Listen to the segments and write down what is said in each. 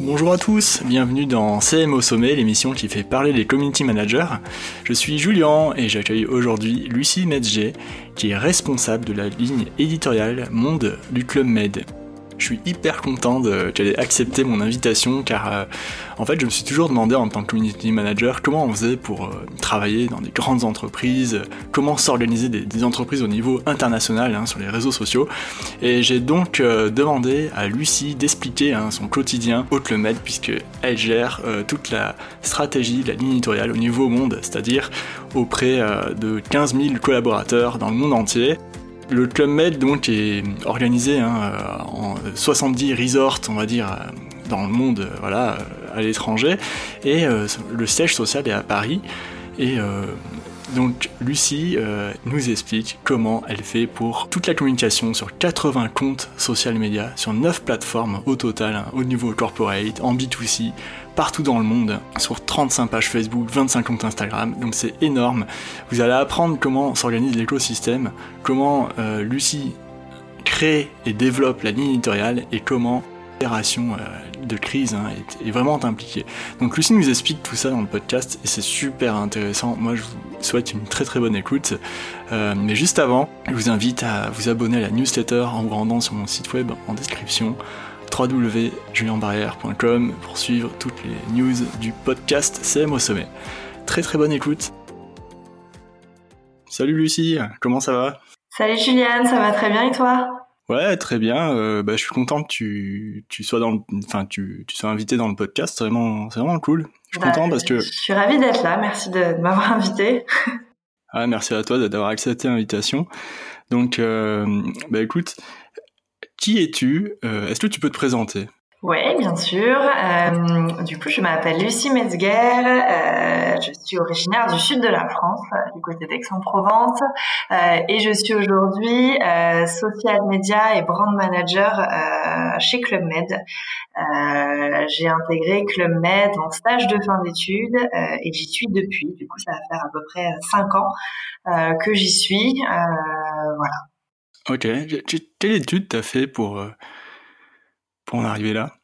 Bonjour à tous, bienvenue dans CM au sommet, l'émission qui fait parler les community managers. Je suis Julien et j'accueille aujourd'hui Lucie Metzger, qui est responsable de la ligne éditoriale Monde du Club Med. Je suis hyper content qu'elle ait accepté mon invitation car euh, en fait je me suis toujours demandé en tant que community manager comment on faisait pour euh, travailler dans des grandes entreprises, comment s'organiser des, entreprises au niveau international hein, sur les réseaux sociaux. Et j'ai donc euh, demandé à Lucie d'expliquer hein, son quotidien au Club Med puisque elle gère toute la stratégie, la ligne éditoriale au niveau monde, c'est-à-dire auprès de 15 000 collaborateurs dans le monde entier. Le Club Med donc est organisé hein, euh, en 70 resorts, on va dire, euh, dans le monde, euh, à l'étranger, et le siège social est à Paris. Et donc Lucie nous explique comment elle fait pour toute la communication sur 80 comptes social media, sur 9 plateformes au total, hein, au niveau corporate, en B2C, partout dans le monde, sur 35 pages Facebook, 25 comptes Instagram, donc c'est énorme. Vous allez apprendre comment s'organise l'écosystème, comment euh, Lucie crée et développe la ligne éditoriale et comment l'opération euh, de crise hein, est, vraiment impliquée. Donc Lucie nous explique tout ça dans le podcast et c'est super intéressant. Moi je vous souhaite une très très bonne écoute. Euh, mais juste avant, je vous invite à vous abonner à la newsletter en vous rendant sur mon site web en description www.julienbarrière.com pour suivre toutes les news du podcast CM au sommet. Très très bonne écoute. Salut Lucie, comment ça va? Salut Juliane, ça va très bien et toi? Ouais, très bien. Euh, bah, je suis content que tu, sois dans enfin tu, sois invité dans le podcast. C'est vraiment, c'est vraiment cool. Je suis content bah, parce que je suis ravie d'être là. Merci de, m'avoir invité. ah, merci à toi d'avoir accepté l'invitation. Donc, euh, bah écoute, qui es-tu euh, Est-ce que tu peux te présenter? Oui, bien sûr. Euh, du coup, je m'appelle Lucie Metzger. Euh, je suis originaire du sud de la France, du côté d'Aix-en-Provence, et je suis aujourd'hui social media et brand manager chez Club Med. J'ai intégré Club Med en stage de fin d'études et j'y suis depuis. Du coup, ça va faire à peu près cinq ans que j'y suis. voilà. Ok. Quelle étude t'as fait pour, euh, pour en arriver là?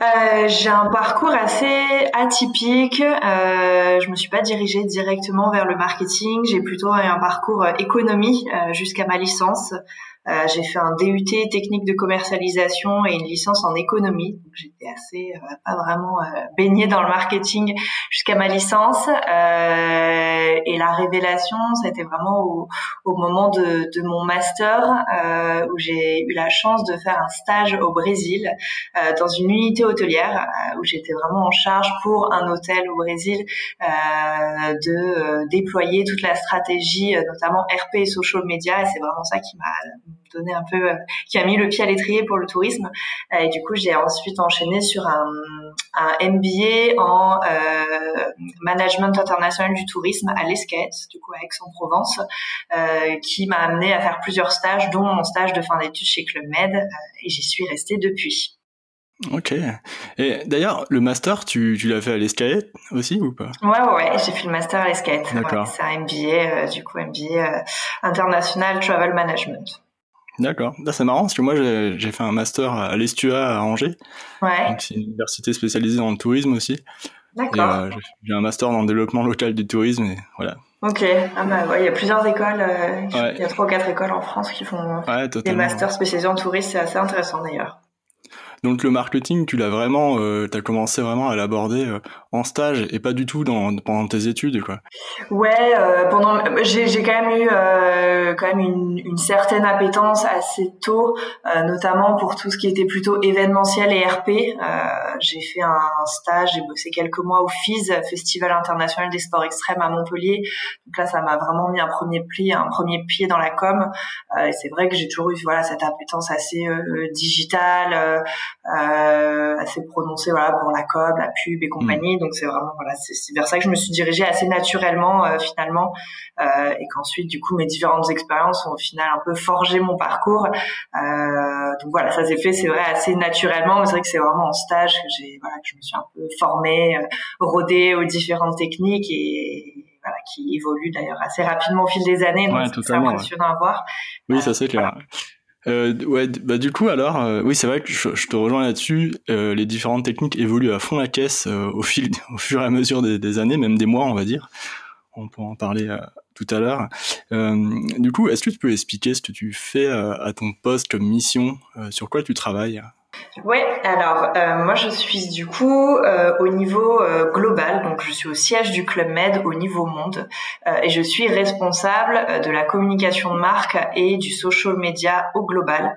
Euh, j'ai un parcours assez atypique. Euh, je me suis pas dirigée directement vers le marketing. J'ai plutôt un parcours économie jusqu'à ma licence. Euh, j'ai fait un DUT technique de commercialisation et une licence en économie. Donc j'étais assez euh, pas vraiment euh, baignée dans le marketing jusqu'à ma licence. Euh, et la révélation, été vraiment au, au moment de, de, mon master où j'ai eu la chance de faire un stage au Brésil dans une unité hôtelière où j'étais vraiment en charge pour un hôtel au Brésil de déployer toute la stratégie, notamment RP et social media. Et c'est vraiment ça qui m'a donné un peu, euh, qui a mis le pied à l'étrier pour le tourisme. Et du coup, j'ai ensuite enchaîné sur un, un MBA en euh, management international du tourisme à l'ESCAET, du coup à Aix-en-Provence, euh, qui m'a amené à faire plusieurs stages, dont mon stage de fin d'études chez Club Med, et j'y suis restée depuis. Ok. Et d'ailleurs, le master, tu, tu l'as fait à l'ESCAET aussi ou pas? Ouais, ouais, j'ai fait le master à l'ESCAET. D'accord. c'est un MBA, du coup, MBA International Travel Management. D'accord. C'est marrant parce que moi j'ai fait un master à l'Estua à Angers. Ouais. C'est une université spécialisée dans le tourisme aussi. D'accord. Euh, j'ai un master dans le développement local du tourisme et voilà. Ok. Ah bah il y a plusieurs écoles. Euh, il y a trois ou quatre écoles en France qui font des masters spécialisés en tourisme. C'est assez intéressant d'ailleurs. Donc le marketing, tu l'as vraiment, euh, tu as commencé vraiment à l'aborder euh, en stage et pas du tout dans, pendant tes études, quoi. Ouais, euh, pendant, j'ai, j'ai quand même eu euh, quand même une, une, certaine appétence assez tôt, euh, notamment pour tout ce qui était plutôt événementiel et RP. j'ai fait un, stage, j'ai bossé quelques mois au FIS, Festival international des sports extrêmes à Montpellier. Donc là, ça m'a vraiment mis un premier pied, un premier pied dans la com. et c'est vrai que j'ai toujours eu voilà cette appétence assez digitale euh, assez prononcé voilà pour la com, la pub et compagnie. Mm. Donc c'est vraiment voilà c'est vers ça que je me suis dirigée assez naturellement euh, finalement euh, et qu'ensuite du coup mes différentes expériences ont au final un peu forgé mon parcours. Euh, donc voilà ça s'est fait c'est vrai assez naturellement mais c'est vrai que c'est vraiment en stage que j'ai voilà que je me suis un peu formée, euh, rodée aux différentes techniques et voilà qui évolue d'ailleurs assez rapidement au fil des années. Donc c'est impressionnant à voir. Oui, ça c'est clair. Euh, ouais, bah du coup alors, euh, oui c'est vrai que je, te rejoins là-dessus. Euh, les différentes techniques évoluent à fond la caisse euh, au fil, au fur et à mesure des, des, années, même des mois on va dire. On pourra en parler euh, tout à l'heure. du coup, est-ce que tu peux expliquer ce que tu fais à ton poste comme mission, sur quoi tu travailles? Ouais, alors euh, moi je suis du coup euh, au niveau euh, global, donc je suis au siège du Club Med au niveau monde et je suis responsable de la communication de marque et du social media au global.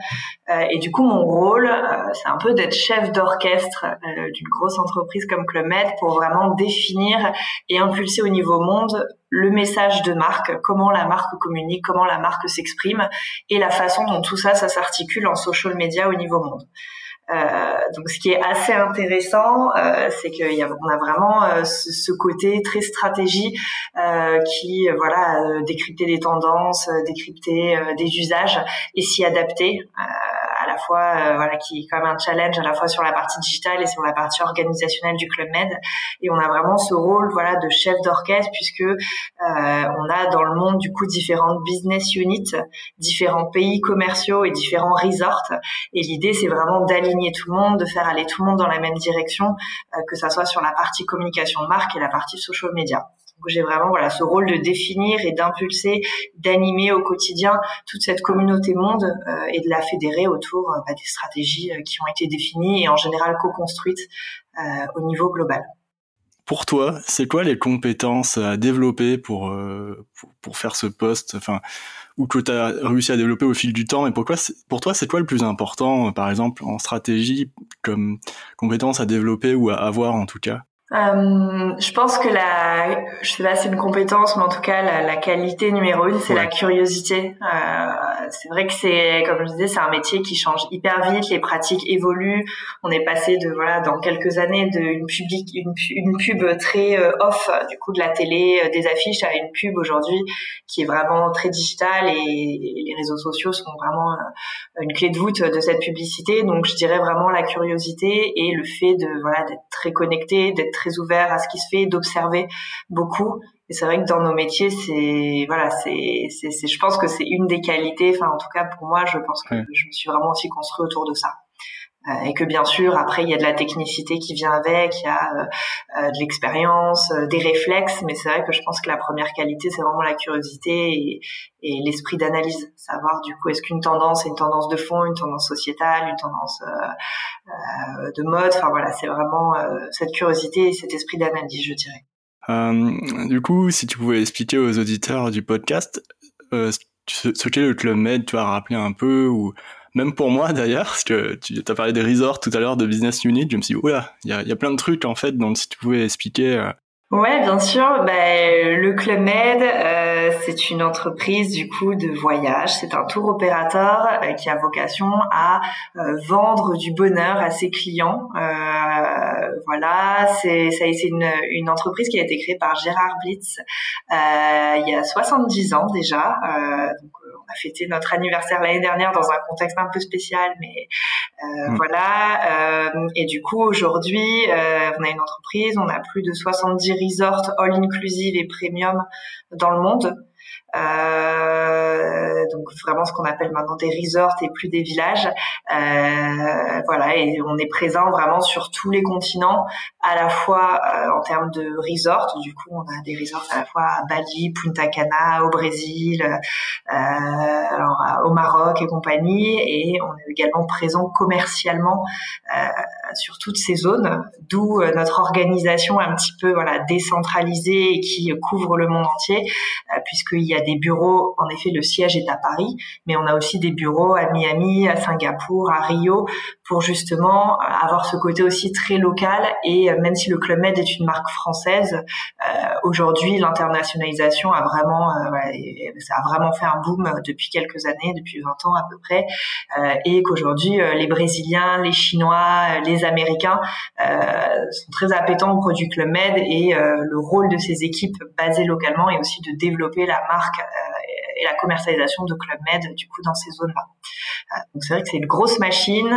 et du coup mon rôle, c'est un peu d'être chef d'orchestre d'une grosse entreprise comme Club Med pour vraiment définir et impulser au niveau monde le message de marque, comment la marque communique, comment la marque s'exprime et la façon dont tout ça, ça s'articule en social media au niveau monde. Euh, donc, ce qui est assez intéressant, euh, c'est qu'on a, a vraiment euh, ce, ce, côté très stratégie euh, qui, voilà, décrypter des tendances, décrypter des usages et s'y adapter à la fois euh, voilà qui est même un challenge à la fois sur la partie digitale et sur la partie organisationnelle du club Med. Et on a vraiment ce rôle voilà de chef d'orchestre puisque euh, on a dans le monde du coup différentes business units, différents pays commerciaux et différents resorts. Et l'idée c'est vraiment d'aligner tout le monde, de faire aller tout le monde dans la même direction euh, que ça soit sur la partie communication marque et la partie social media j'ai vraiment voilà ce rôle de définir et d'impulser, d'animer au quotidien toute cette communauté monde euh, et de la fédérer autour euh, bah, des stratégies euh, qui ont été définies et en général co-construites au niveau global. Pour toi, c'est quoi les compétences à développer pour, pour, faire ce poste enfin, ou que tu as réussi à développer au fil du temps et pourquoi pour toi c'est quoi le plus important par exemple en stratégie comme compétence à développer ou à avoir en tout cas? Euh, je pense que la, je sais pas, c'est une compétence, mais en tout cas la, la qualité numéro une, c'est la curiosité. Euh, c'est vrai que c'est, comme je disais, c'est un métier qui change hyper vite, les pratiques évoluent. On est passé de voilà, dans quelques années, de une public, une, une pub très euh, off, du coup de la télé, des affiches, à une pub aujourd'hui qui est vraiment très digitale et, les réseaux sociaux sont vraiment une clé de voûte de cette publicité. Donc je dirais vraiment la curiosité et le fait de voilà d'être très connecté, d'être très ouvert à ce qui se fait, d'observer beaucoup. Et c'est vrai que dans nos métiers, c'est voilà, c'est, c'est, je pense que c'est une des qualités. Enfin, en tout cas pour moi, je pense que je me suis vraiment aussi construit autour de ça. Euh, et que bien sûr, après, il y a de la technicité qui vient avec, il y a euh, euh, de l'expérience, des réflexes. Mais c'est vrai que je pense que la première qualité, c'est vraiment la curiosité et, l'esprit d'analyse. Savoir du coup, est-ce qu'une tendance est une tendance de fond, une tendance sociétale, une tendance de mode? Enfin voilà, c'est vraiment cette curiosité et cet esprit d'analyse, je dirais. Du coup, si tu pouvais expliquer aux auditeurs du podcast ce, qu'est le Club Med, tu vas rappeler un peu, ou même pour moi d'ailleurs, parce que tu as parlé des resorts tout à l'heure de Business Unit, je me suis dit, oula, il y a, plein de trucs en fait, donc si tu pouvais expliquer euh, Ouais, bien sûr. Ben, le Club Med, euh, c'est une entreprise du coup de voyage. C'est un tour opérateur euh, qui a vocation à euh, vendre du bonheur à ses clients. voilà, c'est une, entreprise qui a été créée par Gérard Blitz il y a 70 ans déjà. On a fêté notre anniversaire l'année dernière dans un contexte un peu spécial, mais euh, mm. voilà. Euh, et du coup, aujourd'hui, euh, on a une entreprise, on a plus de 70 resorts all inclusive et premium dans le monde. Euh, donc vraiment ce qu'on appelle maintenant des resorts et plus des villages. Euh, voilà, et on est présent vraiment sur tous les continents, à la fois euh, en termes de resorts. Du coup, on a des resorts à la fois à Bali, Punta Cana, au Brésil, au Maroc et compagnie, et on est également présent commercialement sur toutes ces zones, d'où notre organisation un petit peu voilà décentralisée et qui couvre le monde entier, puisqu'il y a des bureaux, en effet, le siège est à Paris, mais on a aussi des bureaux à Miami, à Singapour, à Rio, pour justement avoir ce côté aussi très local. Et euh, même si le Club Med est une marque française, euh, aujourd'hui, l'internationalisation a vraiment, euh, ça a vraiment fait un boom depuis quelques années, depuis 20 ans à peu près, et qu'aujourd'hui, les Brésiliens, les Chinois, les Américains sont très appétents au produit Club Med et le rôle de ces équipes basées localement est aussi de développer la marque euh, et la commercialisation de Club Med du coup dans ces zones-là. donc c'est vrai que c'est une grosse machine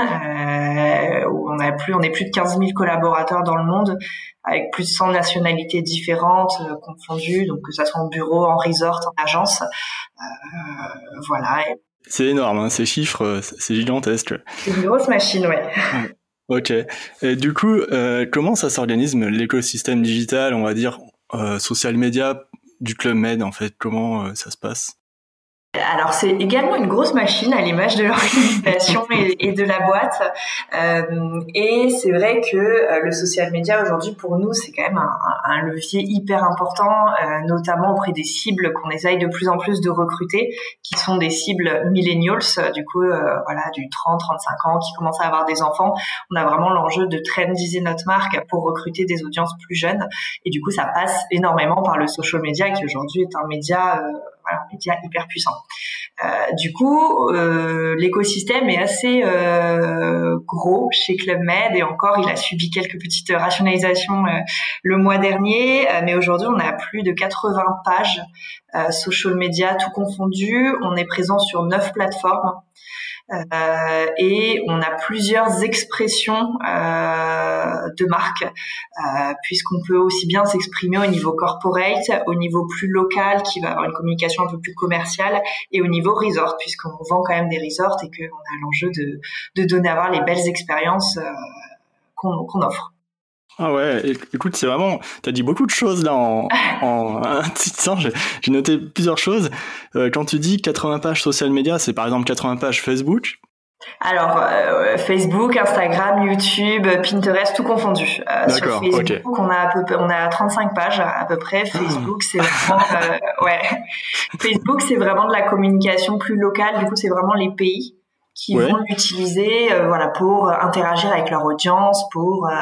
où on a plus, on est plus de 15 000 collaborateurs dans le monde avec plus de 100 nationalités différentes confondues, donc que ça soit en bureau, en resort, en agence, voilà. C'est énorme, hein, ces chiffres, c'est gigantesque. C'est une grosse machine, ouais. Ok. Et du coup, euh, comment ça s'organise l'écosystème digital, on va dire, euh, social media du Club Med, en fait? Comment euh, ça se passe? Alors c'est également une grosse machine à l'image de l'organisation et, de la boîte. Euh, et c'est vrai que euh, le social media aujourd'hui pour nous c'est quand même un, levier hyper important, euh, notamment auprès des cibles qu'on essaye de plus en plus de recruter, qui sont des cibles millennials, du coup voilà du 30-35 ans qui commencent à avoir des enfants. On a vraiment l'enjeu de trendiser notre marque pour recruter des audiences plus jeunes. Et du coup ça passe énormément par le social media qui aujourd'hui est un média voilà, média hyper puissant. Euh, du coup, euh, l'écosystème est assez euh, gros chez Club Med et encore, il a subi quelques petites rationalisations le mois dernier, mais aujourd'hui, on a plus de 80 pages social media tout confondu. On est présent sur neuf plateformes. Euh, et on a plusieurs expressions euh, de marque, euh, puisqu'on peut aussi bien s'exprimer au niveau corporate, au niveau plus local, qui va avoir une communication un peu plus commerciale, et au niveau resort, puisqu'on vend quand même des resorts et qu'on a l'enjeu de, de donner à voir les belles expériences qu'on offre. Ah ouais, écoute, c'est vraiment, t'as dit beaucoup de choses là en, en un petit temps. J'ai noté plusieurs choses. Euh, quand tu dis 80 pages social media, c'est par exemple 80 pages Facebook? Alors euh, Facebook, Instagram, YouTube, Pinterest, tout confondu. Euh, sur Facebook, on a à peu on a 35 pages à peu près. Facebook, c'est vraiment euh, ouais. Facebook, c'est vraiment de la communication plus locale. Du coup, c'est vraiment les pays qui vont l'utiliser euh, voilà pour interagir avec leur audience pour euh,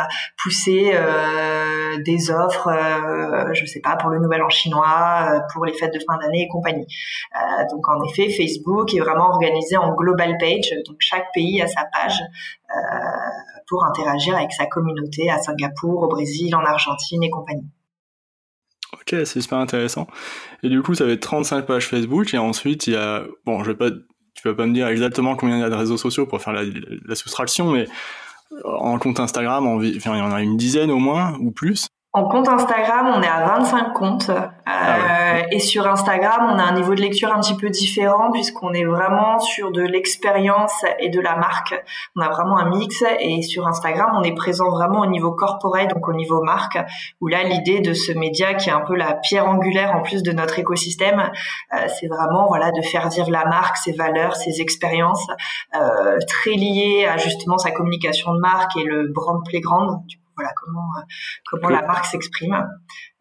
pousser euh, des offres je sais pas pour le nouvel an chinois pour les fêtes de fin d'année et compagnie. Donc en effet Facebook est vraiment organisé en global page donc chaque pays a sa page pour interagir avec sa communauté à Singapour au Brésil en Argentine et compagnie. Ok, c'est super intéressant. Et du coup, ça va être 35 pages Facebook et ensuite il y a, bon, je vais pas tu vas pas me dire exactement combien il y a de réseaux sociaux pour faire la, soustraction, mais en compte Instagram, il y en a une dizaine au moins ou plus. En compte Instagram, on est à 25 comptes. Ah euh, et sur Instagram, on a un niveau de lecture un petit peu différent puisqu'on est vraiment sur de l'expérience et de la marque. On a vraiment un mix. Et sur Instagram, on est présent vraiment au niveau corporate, donc au niveau marque, où là, l'idée de ce média qui est un peu la pierre angulaire en plus de notre écosystème, euh, c'est vraiment voilà de faire vivre la marque, ses valeurs, ses expériences, euh, très liées à justement sa communication de marque et le brand playground voilà comment euh, comment la marque s'exprime.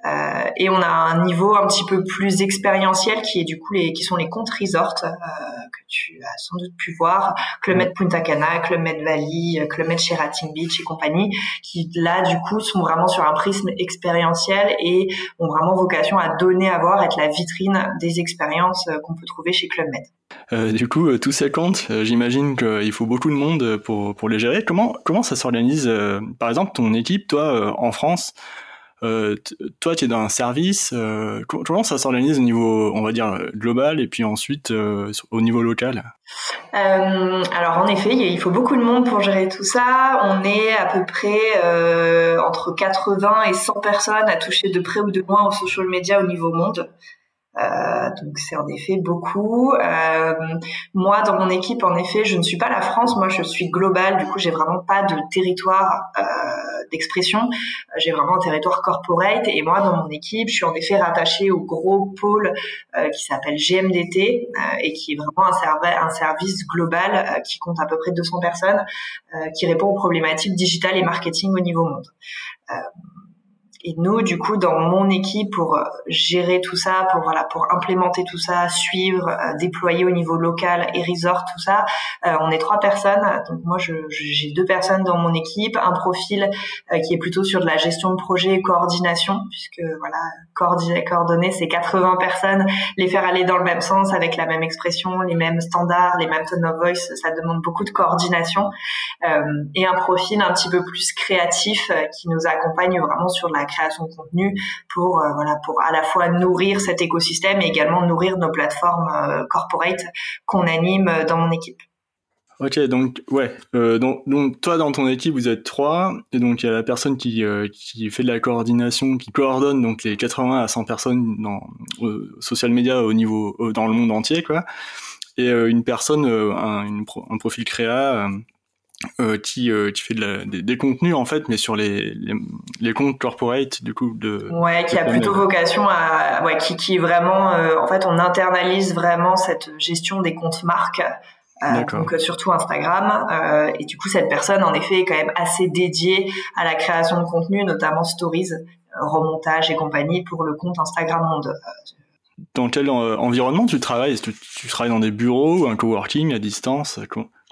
Euh, et on a un niveau un petit peu plus expérientiel qui est du coup les qui sont les comptes resort euh, que tu as sans doute pu voir, Club Med Punta Cana, Club Med Valley, Club Med Sheraton Beach et compagnie, qui là du coup sont vraiment sur un prisme expérientiel et ont vraiment vocation à donner à voir, être la vitrine des expériences qu'on peut trouver chez Club Med. Euh, du coup, euh, tous ces comptes, euh, j'imagine qu'il faut beaucoup de monde pour, pour les gérer. Comment, comment ça s'organise Par exemple, ton équipe, toi, en France, toi, tu es dans un service. comment ça s'organise au niveau, on va dire, global et puis ensuite au niveau local? Alors, en effet, il faut beaucoup de monde pour gérer tout ça. On est à peu près entre 80 et 100 personnes à toucher de près ou de loin au social media au niveau monde. Euh, donc c'est en effet beaucoup. Euh, moi, dans mon équipe, en effet, je ne suis pas la France. Moi, je suis globale. Du coup, j'ai vraiment pas de territoire euh, d'expression. J'ai vraiment un territoire corporate. Et moi, dans mon équipe, je suis en effet rattachée au gros pôle euh, qui s'appelle GMDT euh, et qui est vraiment un, un service global qui compte à peu près 200 personnes, qui répond aux problématiques digitales et marketing au niveau monde. Et nous, du coup, dans mon équipe, pour euh, gérer tout ça, pour voilà, pour implémenter tout ça, suivre, euh, déployer au niveau local et resort, tout ça, euh, on est trois personnes. Donc moi, j'ai deux personnes dans mon équipe, un profil qui est plutôt sur de la gestion de projet et coordination, puisque voilà, coordonner, coordonner, c'est 80 personnes, les faire aller dans le même sens avec la même expression, les mêmes standards, les mêmes tone of voice, ça demande beaucoup de coordination. et un profil un petit peu plus créatif qui nous accompagne vraiment sur la création de contenu pour euh, voilà pour à la fois nourrir cet écosystème et également nourrir nos plateformes euh, corporate qu'on anime dans mon équipe. Ok, donc ouais, euh, donc, donc, toi dans ton équipe vous êtes trois, et donc il y a la personne qui, euh, qui fait de la coordination, qui coordonne donc les 80 à 100 personnes dans euh, social media au niveau dans le monde entier quoi, et une personne, un, un, profil créa qui, qui fait de la, des, contenus en fait, mais sur les, les, les, comptes corporate du coup de. Ouais, qui a plutôt vocation à, ouais, qui, qui vraiment, en fait, on internalise vraiment cette gestion des comptes marques euh, donc euh, surtout Instagram. Euh, et du coup, cette personne, en effet, est quand même assez dédiée à la création de contenu, notamment stories, remontage et compagnie pour le compte Instagram Monde. Dans quel environnement tu travailles? Est-ce que tu travailles dans des bureaux ou un coworking à distance?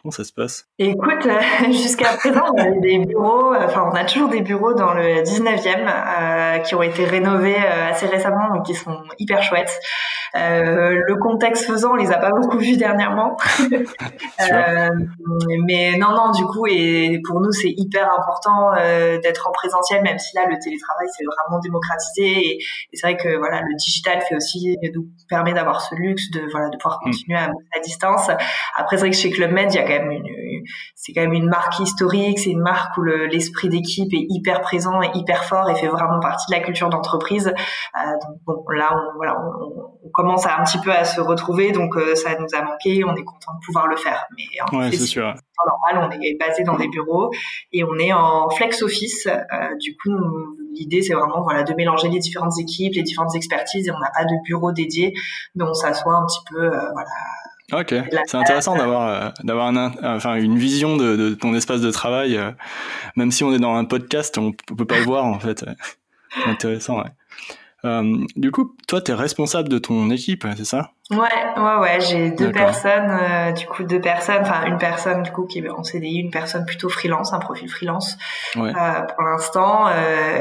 Comment ça se passe? Écoute, jusqu'à présent, on a des bureaux, enfin, on a toujours des bureaux dans le 19e qui ont été rénovés assez récemment, donc qui sont hyper chouettes. Euh, le contexte faisant, on les a pas beaucoup vus dernièrement. euh, mais non, non, du coup, et pour nous, c'est hyper important euh, d'être en présentiel, même si là, le télétravail, c'est vraiment démocratisé. Et, c'est vrai que voilà, le digital fait aussi nous permet d'avoir ce luxe de voilà de pouvoir mm. continuer à, à distance. Après, c'est vrai que chez Club Med, il y a quand même une, c'est quand même une marque historique, c'est une marque où l'esprit d'équipe est hyper présent et hyper fort et fait vraiment partie de la culture d'entreprise. Euh, donc bon, là, on, voilà, on, on commence à un petit peu à se retrouver, donc euh, ça nous a manqué. On est content de pouvoir le faire. Mais en ouais, c'est sûr. normal, on est basé dans des bureaux et on est en flex office. Euh, du coup, l'idée c'est vraiment voilà de mélanger les différentes équipes, les différentes expertises et on n'a pas de bureau dédié, donc on s'assoit un petit peu voilà. Ok, c'est intéressant d'avoir d'avoir un, enfin une vision de, de, ton espace de travail, même si on est dans un podcast, on peut pas le voir en fait. Intéressant. Ouais. Euh, du coup, toi, tu es responsable de ton équipe, c'est ça? Ouais, ouais, ouais. J'ai deux personnes, euh, du coup, deux personnes. Enfin, une personne, du coup, qui est en CDI, une personne plutôt freelance, un profil freelance euh, pour l'instant.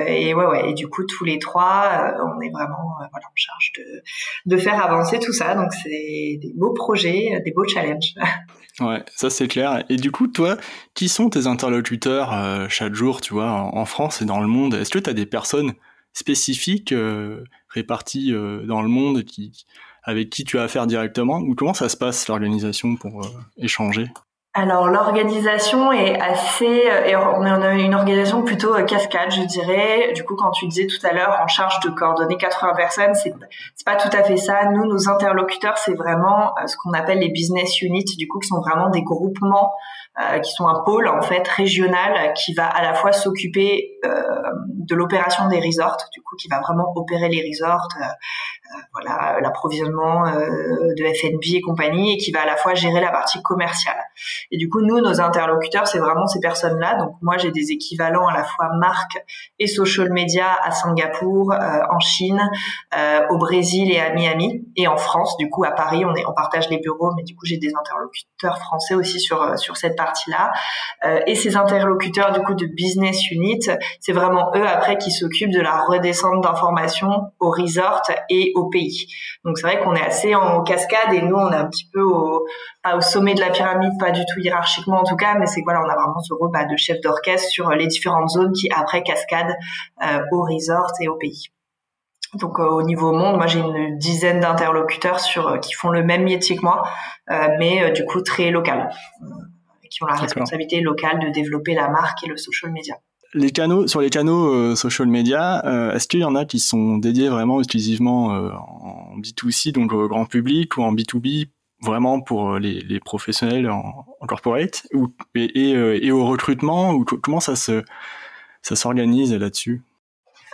Et ouais, ouais. Et du coup, tous les trois, on est vraiment voilà, en charge de, de faire avancer tout ça. Donc, c'est des beaux projets, des beaux challenges. Ouais, ça c'est clair. Et du coup, toi, qui sont tes interlocuteurs chaque jour, tu vois, en, en France et dans le monde? Est-ce que tu as des personnes spécifiques euh, répartis euh, dans le monde qui, avec qui tu as affaire directement ou comment ça se passe l'organisation pour euh, échanger? Alors l'organisation est assez, on a une organisation plutôt cascade, je dirais. Du coup, quand tu disais tout à l'heure en charge de coordonner 80 personnes, c'est c'est pas tout à fait ça. Nous, nos interlocuteurs, c'est vraiment ce qu'on appelle les business units, du coup, qui sont vraiment des groupements qui sont un pôle en fait régional qui va à la fois s'occuper euh, de l'opération des resorts, du coup qui va vraiment opérer les resorts, euh, voilà l'approvisionnement de FNB et compagnie, et qui va à la fois gérer la partie commerciale. Et du coup nous nos interlocuteurs c'est vraiment ces personnes-là. Donc moi j'ai des équivalents à la fois marque et social media à Singapour, en Chine, au Brésil et à Miami, et en France. Du coup à Paris on est on partage les bureaux, mais du coup j'ai des interlocuteurs français aussi sur sur cette partie-là. Euh, et ces interlocuteurs du coup de business unit, c'est vraiment eux après qui s'occupent de la redescente d'informations au resort et au pays. Donc c'est vrai qu'on est assez en cascade et nous on est un petit peu au, sommet de la pyramide, pas du tout hiérarchiquement en tout cas, mais c'est voilà, on a vraiment ce rôle bah, de chef d'orchestre sur les différentes zones qui après cascadent euh, au resort et au pays. Donc euh, au niveau monde, moi j'ai une dizaine d'interlocuteurs sur qui font le même métier que moi, mais du coup très local qui ont la responsabilité locale de développer la marque et le social media. Les canaux, sur les canaux euh, social media, euh, est-ce qu'il y en a qui sont dédiés vraiment exclusivement euh, en B2C, donc au grand public, ou en B2B, vraiment pour les, les professionnels en, corporate, ou, et, et, et, au recrutement, ou comment ça se ça s'organise là-dessus?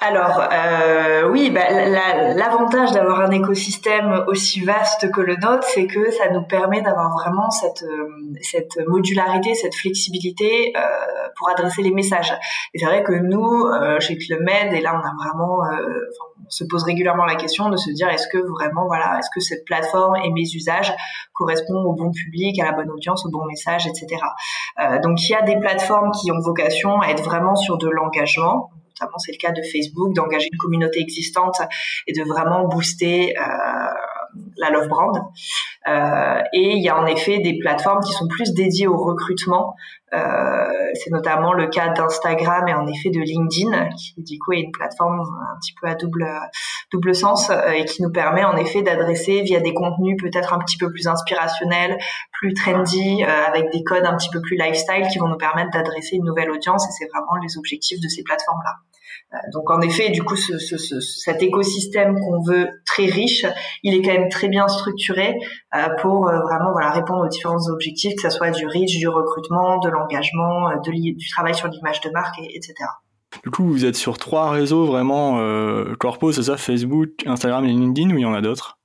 Alors euh, oui, bah, l'avantage d'avoir un écosystème aussi vaste que le nôtre, c'est que ça nous permet d'avoir vraiment cette, euh, cette modularité, cette flexibilité euh, pour adresser les messages. Et c'est vrai que nous, euh, chez Clubmed, et là on a vraiment, euh, on se pose régulièrement la question de se dire est-ce que vraiment, voilà, est-ce que cette plateforme et mes usages correspondent au bon public, à la bonne audience, au bon message, etc. Euh, donc il y a des plateformes qui ont vocation à être vraiment sur de l'engagement c'est le cas de Facebook, d'engager une communauté existante et de vraiment booster euh, la Love Brand. Euh, et il y a en effet des plateformes qui sont plus dédiées au recrutement. Euh, c'est notamment le cas d'Instagram et en effet de LinkedIn, qui du coup est une plateforme un petit peu à double double sens euh, et qui nous permet en effet d'adresser via des contenus peut-être un petit peu plus inspirationnels, plus trendy, avec des codes un petit peu plus lifestyle qui vont nous permettre d'adresser une nouvelle audience. Et c'est vraiment les objectifs de ces plateformes là. Euh, donc en effet, du coup, ce, ce, ce, cet écosystème qu'on veut très riche, il est quand même très bien structuré euh, pour euh, vraiment voilà répondre aux différents objectifs, que ce soit du reach, du recrutement, de l'engagement, du travail sur l'image de marque, et, etc. Du coup, vous êtes sur trois réseaux vraiment euh, corpo, c'est ça, Facebook, Instagram et LinkedIn, ou il y en a d'autres?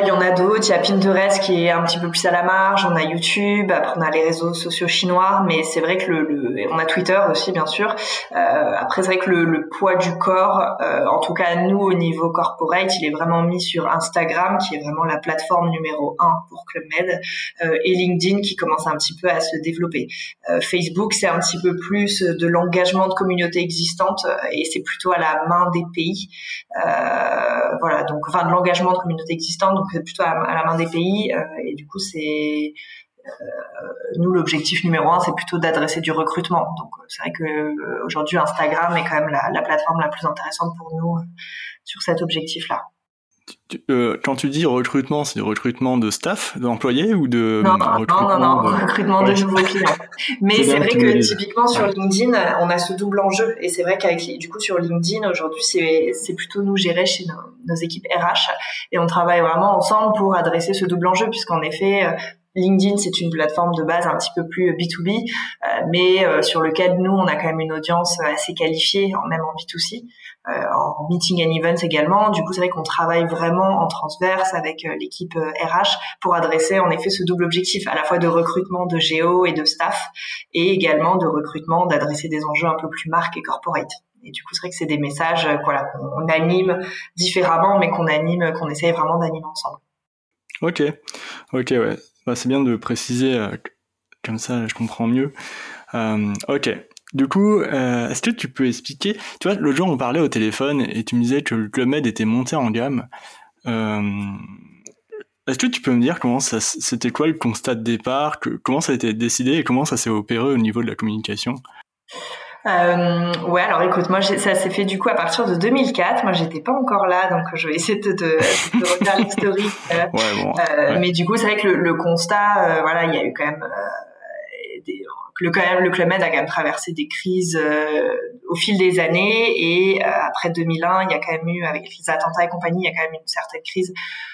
Il y en a d'autres. Il y a Pinterest qui est un petit peu plus à la marge. On a YouTube. Après, on a les réseaux sociaux chinois. Mais c'est vrai que le, on a Twitter aussi, bien sûr. Euh, après, c'est vrai que le, poids du corps, euh, en tout cas nous au niveau corporate, il est vraiment mis sur Instagram, qui est vraiment la plateforme numéro un pour Club Med, euh, et LinkedIn qui commence un petit peu à se développer. Facebook, c'est un petit peu plus de l'engagement de communautés existantes et c'est plutôt à la main des pays. voilà, donc enfin de l'engagement de communautés existantes donc plutôt à, la main des pays. Euh, et du coup, c'est euh, nous l'objectif numéro un, c'est plutôt d'adresser du recrutement. Donc c'est vrai que euh, aujourd'hui Instagram est quand même la, plateforme la plus intéressante pour nous sur cet objectif-là. Quand tu dis recrutement, c'est recrutement de staff, d'employés ou de non, recrutement non, non, recrutement de nouveaux clients. Mais c'est vrai que typiquement sur LinkedIn, on a ce double enjeu. Et c'est vrai qu'avec du coup sur LinkedIn aujourd'hui, c'est plutôt nous gérer chez nos, équipes RH et on travaille vraiment ensemble pour adresser ce double enjeu, puisqu'en effet, LinkedIn, c'est une plateforme de base un petit peu plus B2B, euh, mais euh, sur lequel nous, on a quand même une audience assez qualifiée, même en B2C, euh, en meeting and events également. Du coup, c'est vrai qu'on travaille vraiment en transverse avec l'équipe RH pour adresser en effet ce double objectif, à la fois de recrutement de géo et de staff, et également de recrutement, d'adresser des enjeux un peu plus marque et corporate. Et du coup, c'est vrai que c'est des messages voilà, qu'on anime différemment, mais qu'on anime, qu'on essaye vraiment d'animer ensemble. Ok, ok, ouais. Bah, c'est bien de préciser, euh, comme ça je comprends mieux. Euh, ok. Du coup, euh, est-ce que tu peux expliquer Tu vois, l'autre jour on parlait au téléphone et tu me disais que le Club Med était monté en gamme. est-ce que tu peux me dire comment ça, c'était quoi le constat de départ, comment ça a été décidé et comment ça s'est opéré au niveau de la communication? Euh, ouais, alors écoute, moi ça s'est fait du coup à partir de 2004. Moi j'étais pas encore là, donc je vais essayer de, de, de refaire l'historique. Euh, ouais, bon, euh, Mais du coup, c'est vrai que le, le constat, euh, voilà, il y a eu quand même euh, des, le, quand même, le Club Med a quand même traversé des crises au fil des années et après 2001, il y a quand même eu avec les attentats et compagnie, il y a quand même une certaine crise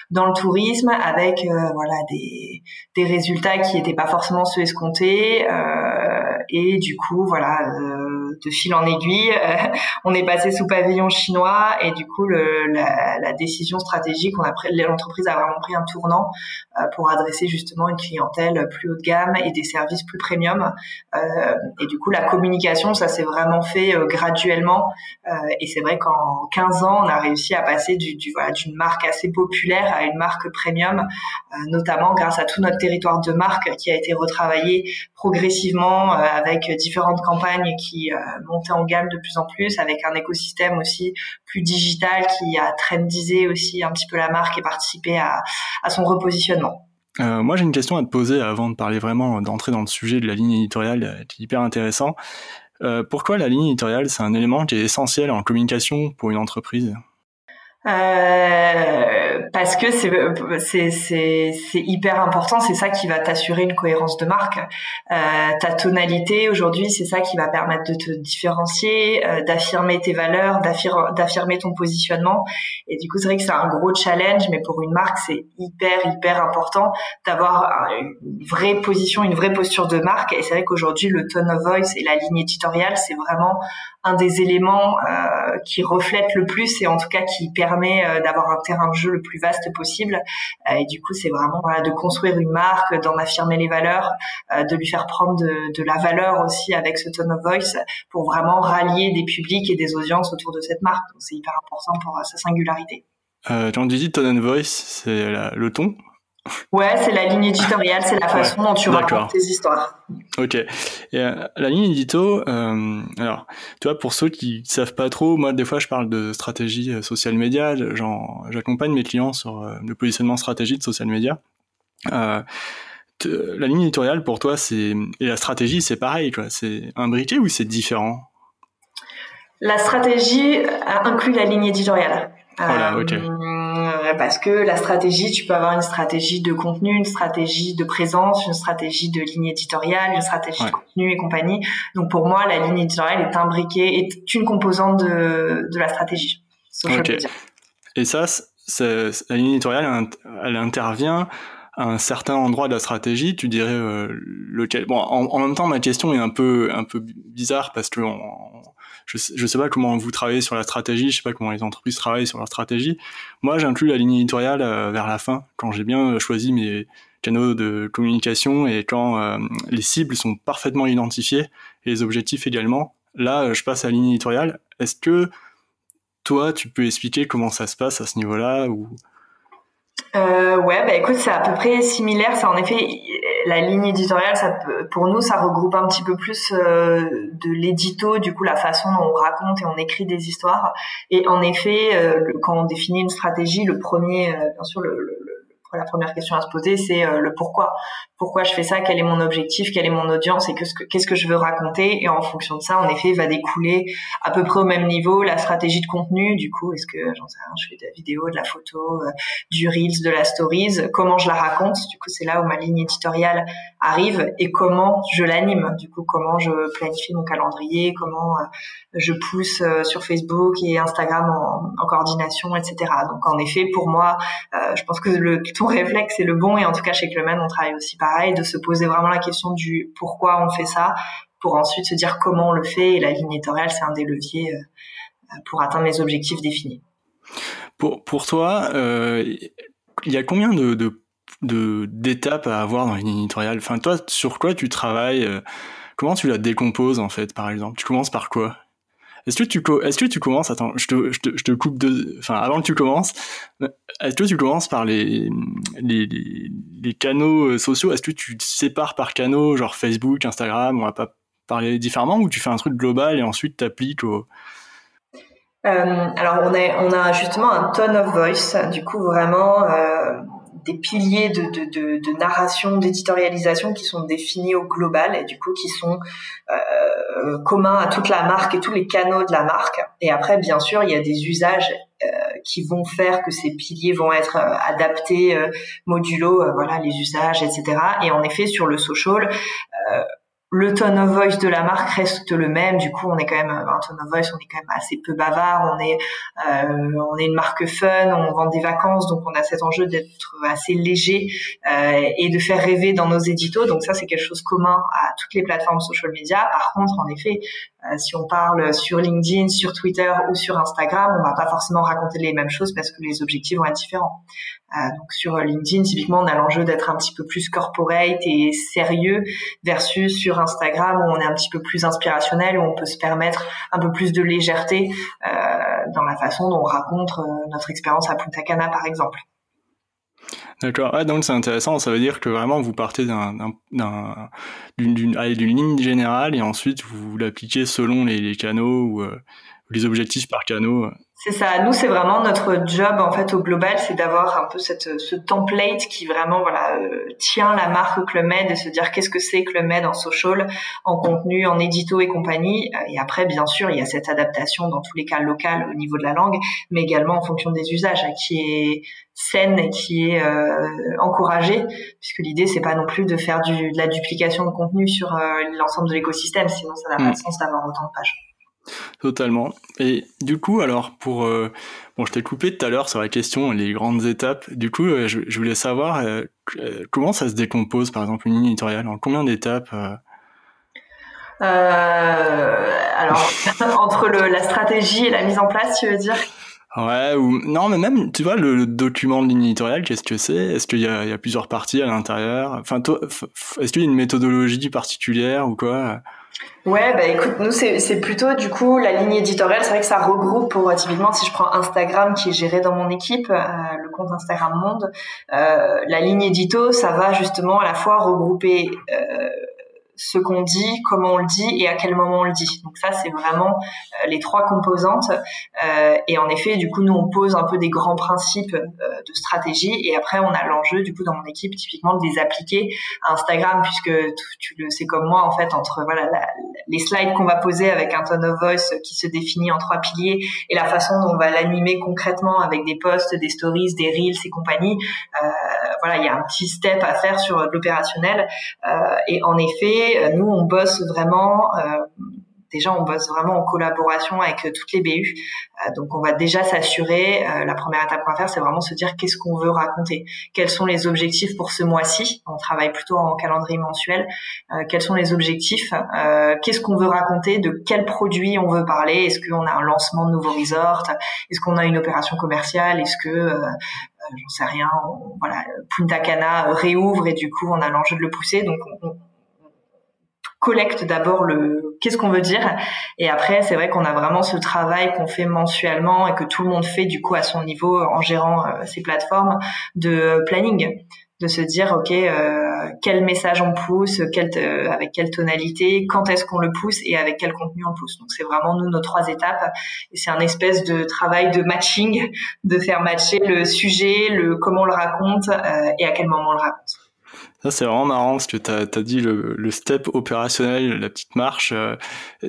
dans le tourisme avec voilà des, des résultats qui n'étaient pas forcément ceux escomptés et du coup voilà de fil en aiguille, euh, on est passé sous pavillon chinois et du coup la, décision stratégique, on a l'entreprise a vraiment pris un tournant euh, pour adresser justement une clientèle plus haut de gamme et des services plus premium. Euh, et du coup la communication, ça s'est vraiment fait graduellement et c'est vrai qu'en 15 ans, on a réussi à passer d'une marque assez populaire à une marque premium, notamment grâce à tout notre territoire de marque qui a été retravaillé progressivement avec différentes campagnes qui euh, monter en gamme de plus en plus avec un écosystème aussi plus digital qui a trendisé aussi un petit peu la marque et participé à, son repositionnement. Euh, moi, j'ai une question à te poser avant de parler vraiment d'entrer dans le sujet de la ligne éditoriale, euh, qui est hyper intéressant. pourquoi la ligne éditoriale, c'est un élément qui est essentiel en communication pour une entreprise? Euh, parce que c'est c'est hyper important. C'est ça qui va t'assurer une cohérence de marque. Euh, ta tonalité aujourd'hui, c'est ça qui va permettre de te différencier, euh, d'affirmer tes valeurs, d'affirmer ton positionnement. Et du coup, c'est vrai que c'est un gros challenge, mais pour une marque, c'est hyper hyper important d'avoir une vraie position, une vraie posture de marque. Et c'est vrai qu'aujourd'hui, le tone of voice et la ligne éditoriale, c'est vraiment un des éléments euh, qui reflète le plus et en tout cas qui permet euh, d'avoir un terrain de jeu le plus vaste possible. Euh, et du coup, c'est vraiment de construire une marque, d'en affirmer les valeurs, de lui faire prendre de, la valeur aussi avec ce tone of voice pour vraiment rallier des publics et des audiences autour de cette marque. Donc c'est hyper important pour sa singularité. Euh, quand tu dis tone of voice, c'est le ton Ouais, c'est la ligne éditoriale, c'est la façon dont tu racontes tes histoires. Ok. Et, euh, la ligne édito, euh, alors, tu vois, pour ceux qui savent pas trop, moi, des fois, je parle de stratégie euh, social média. J'accompagne mes clients sur le positionnement stratégique de social média. La ligne éditoriale, pour toi, c'est et la stratégie, c'est pareil, quoi. C'est imbriqué ou c'est différent? La stratégie inclut la ligne éditoriale. Voilà, ok. Euh, parce que la stratégie, tu peux avoir une stratégie de contenu, une stratégie de présence, une stratégie de ligne éditoriale, une stratégie de contenu et compagnie. Donc pour moi, la ligne éditoriale est imbriquée, est une composante de, de la stratégie. Et ça, la ligne éditoriale, elle intervient à un certain endroit de la stratégie, tu dirais euh, lequel Bon, en, même temps, ma question est un peu un peu bizarre parce que je, je sais pas comment vous travaillez sur la stratégie, je sais pas comment les entreprises travaillent sur leur stratégie. Moi, j'inclus la ligne éditoriale euh, vers la fin, quand j'ai bien choisi mes canaux de communication et quand euh, les cibles sont parfaitement identifiées et les objectifs également. Là, je passe à la ligne éditoriale. Est-ce que toi, tu peux expliquer comment ça se passe à ce niveau-là ou? Euh, ouais, bah écoute, c'est à peu près similaire. C'est en effet la ligne éditoriale. Pour nous, ça regroupe un petit peu plus euh, de l'édito, du coup la façon dont on raconte et on écrit des histoires. Et en effet, euh, quand on définit une stratégie, le premier, euh, bien sûr, la première question à se poser, c'est le pourquoi. Pourquoi je fais ça Quel est mon objectif Quelle est mon audience Et qu'est-ce que, je veux raconter Et en fonction de ça, en effet, va découler à peu près au même niveau la stratégie de contenu. Du coup, est-ce que j'en sais rien, je fais de la vidéo, de la photo, euh, du reels, de la stories Comment je la raconte Du coup, c'est là où ma ligne éditoriale arrive et comment je l'anime. Du coup, comment je planifie mon calendrier, comment euh, je pousse sur Facebook et Instagram en, en, coordination, etc. Donc, en effet, pour moi, je pense que le ton réflexe est le bon et en tout cas chez Clemen on travaille aussi de se poser vraiment la question du pourquoi on fait ça pour ensuite se dire comment on le fait. Et la ligne éditoriale c'est un des leviers euh, pour atteindre les objectifs définis. Pour, pour toi, euh, il y a combien de, de, d'étapes à avoir dans une ligne éditoriale? Enfin, toi, sur quoi tu travailles? Euh, Comment tu la décomposes en fait, par exemple? Tu commences par quoi? Est-ce que tu est-ce que tu commences attends, je te, te, te coupe de enfin avant que tu commences, est-ce que tu commences par les canaux euh, sociaux, est-ce que tu sépares par canaux genre Facebook, Instagram, on va pas parler différemment ou tu fais un truc global et ensuite tu appliques au euh, alors on, est, on a justement un tone of voice, du coup vraiment euh, des piliers de, de, de, de narration, d'éditorialisation qui sont définis au global et du coup qui sont euh, communs à toute la marque et tous les canaux de la marque. Et après, bien sûr, il y a des usages euh, qui vont faire que ces piliers vont être euh, adaptés euh, modulo, euh, voilà, les usages, etc. Et en effet, sur le social, le tone of voice de la marque reste le même. Du coup, on est quand même un tone of voice, on est quand même assez peu bavard. On est, euh, on est une marque fun, on vend des vacances, donc on a cet enjeu d'être assez léger euh, et de faire rêver dans nos éditos. Donc ça, c'est quelque chose commun à toutes les plateformes social media. Par contre, en effet, si on parle sur LinkedIn, sur Twitter ou sur Instagram, on va pas forcément raconter les mêmes choses parce que les objectifs vont être différents. Euh, donc sur LinkedIn, typiquement, on a l'enjeu d'être un petit peu plus corporate et sérieux versus sur Instagram où on est un petit peu plus inspirationnel, où on peut se permettre un peu plus de légèreté euh, dans la façon dont on raconte euh, notre expérience à Punta Cana, par exemple. D'accord. Ah, donc c'est intéressant. Ça veut dire que vraiment vous partez d'une ligne générale et ensuite vous l'appliquez selon les, canaux ou les objectifs par canaux. C'est ça. Nous, c'est vraiment notre job en fait au global, c'est d'avoir un peu cette, ce template qui vraiment voilà euh, tient la marque Clubmed et se dire qu'est-ce que c'est Clubmed en social, en contenu, en édito et compagnie. Euh, et après, bien sûr, il y a cette adaptation dans tous les cas local au niveau de la langue, mais également en fonction des usages, hein, qui est saine et qui est euh, encouragée, puisque l'idée c'est pas non plus de faire du, de la duplication de contenu sur l'ensemble de l'écosystème, sinon ça n'a pas mm. de sens d'avoir autant de pages. Totalement. Et du coup, alors pour euh, bon, je t'ai coupé tout à l'heure sur la question les grandes étapes. Du coup, euh, je, voulais savoir euh, comment ça se décompose, par exemple, une ligne éditoriale? En combien d'étapes Alors entre la stratégie et la mise en place, tu veux dire? Ouais, ou non, mais même, tu vois, le, document de ligne éditoriale, qu'est-ce que c'est? Est-ce qu'il y, a, plusieurs parties à l'intérieur? Enfin, est-ce qu'il y a une méthodologie particulière ou quoi? Ouais, bah écoute, nous c'est plutôt du coup la ligne éditoriale. C'est vrai que ça regroupe pour typiquement si je prends Instagram qui est géré dans mon équipe, euh, le compte Instagram Monde, euh, la ligne édito, ça va justement à la fois regrouper euh, ce qu'on dit, comment on le dit et à quel moment on le dit. Donc ça, c'est vraiment euh, les trois composantes. Euh, et en effet, du coup, nous, on pose un peu des grands principes euh, de stratégie et après, on a l'enjeu, du coup, dans mon équipe, typiquement, de les appliquer à Instagram puisque tu, le sais comme moi, en fait, entre voilà les slides qu'on va poser avec un tone of voice qui se définit en trois piliers et la façon dont on va l'animer concrètement avec des posts, des stories, des reels et compagnie. Voilà, il y a un petit step à faire sur l'opérationnel. et en effet, euh, nous, on bosse vraiment euh, déjà on bosse vraiment en collaboration avec euh, toutes les BU. donc on va déjà s'assurer, la première étape qu'on va faire, c'est vraiment se dire qu'est-ce qu'on veut raconter, quels sont les objectifs pour ce mois-ci? On travaille plutôt en calendrier mensuel. quels sont les objectifs? Qu'est-ce qu'on veut raconter? De quel produit on veut parler? Est-ce qu'on a un lancement de nouveau resort Est-ce qu'on a une opération commerciale? Est-ce que j'en sais rien, voilà, Punta Cana réouvre et du coup on a l'enjeu de le pousser? Donc on, collecte d'abord le qu'est-ce qu'on veut dire. Et après c'est vrai qu'on a vraiment ce travail qu'on fait mensuellement et que tout le monde fait du coup à son niveau en gérant euh, ces plateformes de planning. De se dire ok euh, quel message on pousse euh, avec quelle tonalité quand est-ce qu'on le pousse et avec quel contenu on le pousse. Donc c'est vraiment nous nos trois étapes. Et c'est un espèce de travail de matching de faire matcher le sujet le comment on le raconte et à quel moment on le raconte c'est vraiment marrant parce que tu as, dit le, step opérationnel, la petite marche. Euh,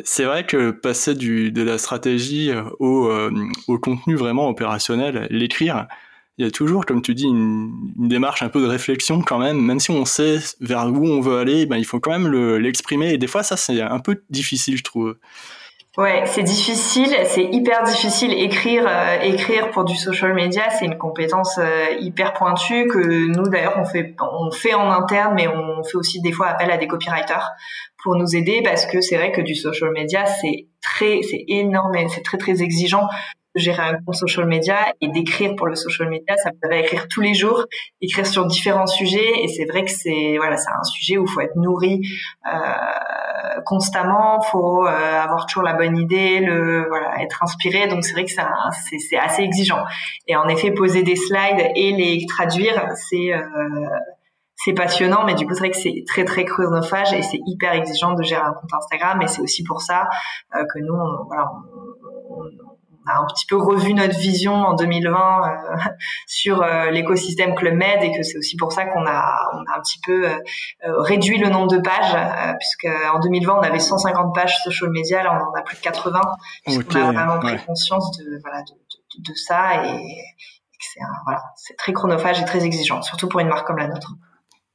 c'est vrai que passer du, de la stratégie au, euh, au contenu vraiment opérationnel, l'écrire, il y a toujours, comme tu dis, une, démarche un peu de réflexion quand même. Même si on sait vers où on veut aller, ben, il faut quand même l'exprimer. et des fois, ça, c'est un peu difficile, je trouve. Ouais, c'est difficile, c'est hyper difficile. Écrire, euh, écrire pour du social media, c'est une compétence euh, hyper pointue que nous d'ailleurs on fait, on fait en interne, mais on fait aussi des fois appel à des copywriters pour nous aider parce que c'est vrai que du social media, c'est très, c'est énorme, c'est très très exigeant gérer un compte social media et d'écrire pour le social media, ça peut écrire tous les jours, écrire sur différents sujets et c'est vrai que c'est voilà, c'est un sujet où il faut être nourri euh, constamment, faut euh, avoir toujours la bonne idée, le voilà, être inspiré. Donc c'est vrai que c'est c'est assez exigeant. Et en effet, poser des slides et les traduire, c'est euh, c'est passionnant, mais du coup, c'est vrai que c'est très, très chronophage et c'est hyper exigeant de gérer un compte Instagram. Et c'est aussi pour ça euh, que nous, on, voilà, a un petit peu revu notre vision en 2020 euh, sur euh, l'écosystème Club Med et que c'est aussi pour ça qu'on a, on a un petit peu euh, réduit le nombre de pages puisque en 2020 on avait 150 pages social media, là on en a plus de 80 puisqu'on a vraiment pris conscience de, voilà, de, de, ça et, c'est voilà, c'est très chronophage et très exigeant, surtout pour une marque comme la nôtre.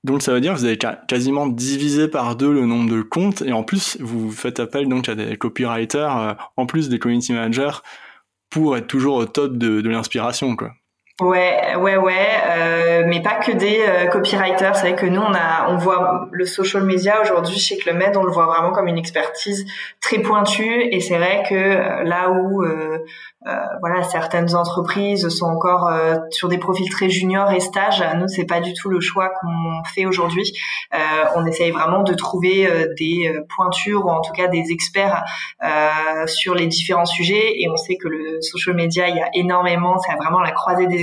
Donc ça veut dire que vous avez quasiment divisé par deux le nombre de comptes et en plus vous faites appel donc à des copywriters en plus des community managers pour être toujours au top de, l'inspiration, quoi. Ouais, ouais, ouais, euh, mais pas que des euh, copywriters. C'est vrai que nous, on a, on voit le social media aujourd'hui chez Clubmed, on le voit vraiment comme une expertise très pointue. Et c'est vrai que euh, là où voilà, certaines entreprises sont encore sur des profils très juniors et stages. Nous, c'est pas du tout le choix qu'on fait aujourd'hui. On essaye vraiment de trouver des pointures ou en tout cas des experts sur les différents sujets. Et on sait que le social media, il y a énormément, c'est vraiment la croisée des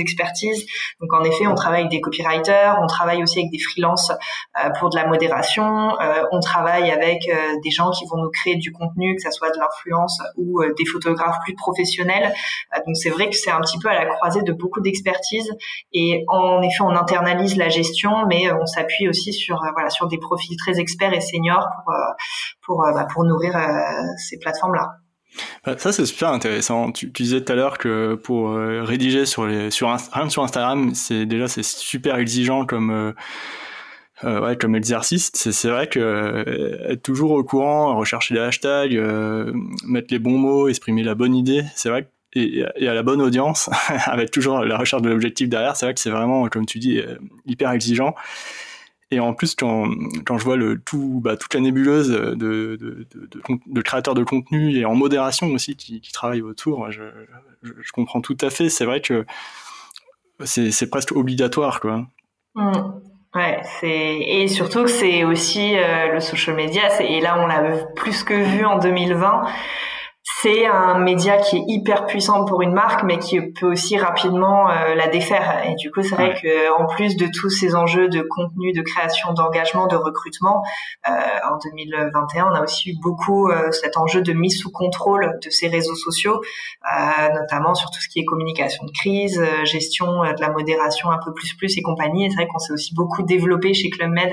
Donc en effet, on travaille avec des copywriters, on travaille aussi avec des freelances pour de la modération, on travaille avec des gens qui vont nous créer du contenu, que ça soit de l'influence ou des photographes plus professionnels. Euh, donc c'est vrai que c'est un petit peu à la croisée de beaucoup d'expertise et en effet on internalise la gestion, mais euh, on s'appuie aussi sur euh, voilà sur des profils très experts et seniors pour pour bah, pour nourrir ces plateformes là. Ça c'est super intéressant. Tu, disais tout à l'heure que pour rédiger sur les sur rien sur Instagram, c'est déjà c'est super exigeant comme ouais, comme exercice, c'est vrai que être toujours au courant, rechercher les hashtags, mettre les bons mots, exprimer la bonne idée, c'est vrai que et, à la bonne audience, avec toujours la recherche de l'objectif derrière, c'est vrai que c'est vraiment, comme tu dis, euh, hyper exigeant. Et en plus, quand, quand je vois le tout, bah, toute la nébuleuse de, de, créateurs de contenu et en modération aussi qui, travaillent autour, je, comprends tout à fait. C'est vrai que c'est presque obligatoire, quoi. Mmh. Ouais, et surtout que c'est aussi euh, le social media. Et là, on l'a plus que vu en 2020 c'est un média qui est hyper puissant pour une marque, mais qui peut aussi rapidement euh, la défaire. Et du coup, c'est vrai que en plus de tous ces enjeux de contenu, de création, d'engagement, de recrutement, euh, en 2021, on a aussi eu beaucoup euh, cet enjeu de mise sous contrôle de ces réseaux sociaux, notamment sur tout ce qui est communication de crise, gestion de la modération un peu plus plus et compagnie. Et c'est vrai qu'on s'est aussi beaucoup développé chez Club Med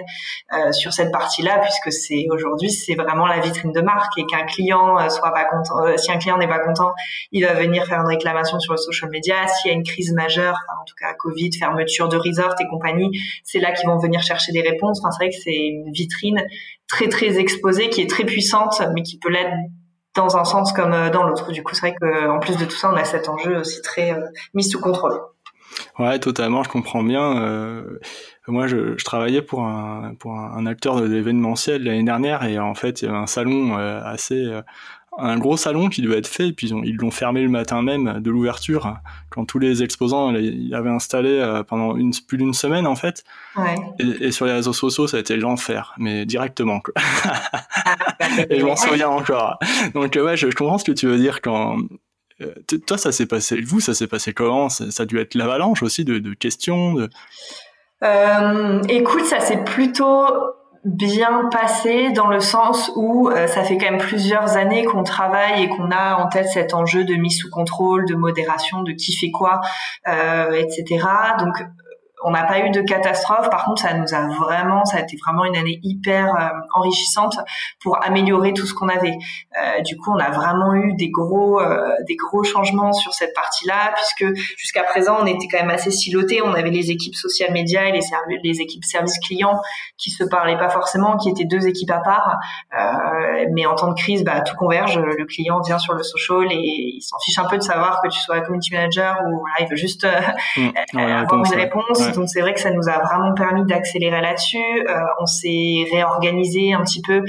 sur cette partie-là, puisque c'est aujourd'hui c'est vraiment la vitrine de marque et qu'un client soit pas content euh, si un client n'est pas content, il va venir faire une réclamation sur le social media. S'il y a une crise majeure, en tout cas Covid, fermeture de resort et compagnie, c'est là qu'ils vont venir chercher des réponses. Enfin, c'est vrai que c'est une vitrine très très exposée qui est très puissante, mais qui peut l'être dans un sens comme euh, dans l'autre. Du coup, c'est vrai qu'en plus de tout ça, on a cet enjeu aussi très euh, mis sous contrôle. Ouais, totalement, je comprends bien. moi, je, travaillais pour un, pour un, acteur de l'événementiel l'année dernière et en fait, il y avait un salon assez un gros salon qui devait être fait, et puis ils l'ont fermé le matin même de l'ouverture, quand tous les exposants y avaient installé euh, pendant une, plus d'une semaine en fait. Ouais. Et, sur les réseaux sociaux, ça a été l'enfer, mais directement. Quoi. Ah, bah, et je m'en souviens encore. Donc ouais, je, comprends ce que tu veux dire quand. Euh, toi, ça s'est passé. Vous, ça s'est passé comment? Ça, a dû être l'avalanche aussi de, de questions. De... Euh, écoute, ça s'est plutôt bien passé dans le sens où euh, ça fait quand même plusieurs années qu'on travaille et qu'on a en tête cet enjeu de mise sous contrôle, de modération, de qui fait quoi, euh, etc. Donc on n'a pas eu de catastrophe. Par contre, ça nous a vraiment, ça a été vraiment une année hyper euh, enrichissante pour améliorer tout ce qu'on avait. Euh, du coup, on a vraiment eu des gros, euh, des gros changements sur cette partie-là, puisque jusqu'à présent, on était quand même assez silotés. On avait les équipes social médias et les, les équipes services clients qui se parlaient pas forcément, qui étaient deux équipes à part. Mais en temps de crise, bah, tout converge. Le client vient sur le social et il s'en fiche un peu de savoir que tu sois community manager ou voilà, il veut juste mmh. avoir une réponse. Donc c'est vrai que ça nous a vraiment permis d'accélérer là-dessus. Euh, on s'est réorganisé un petit peu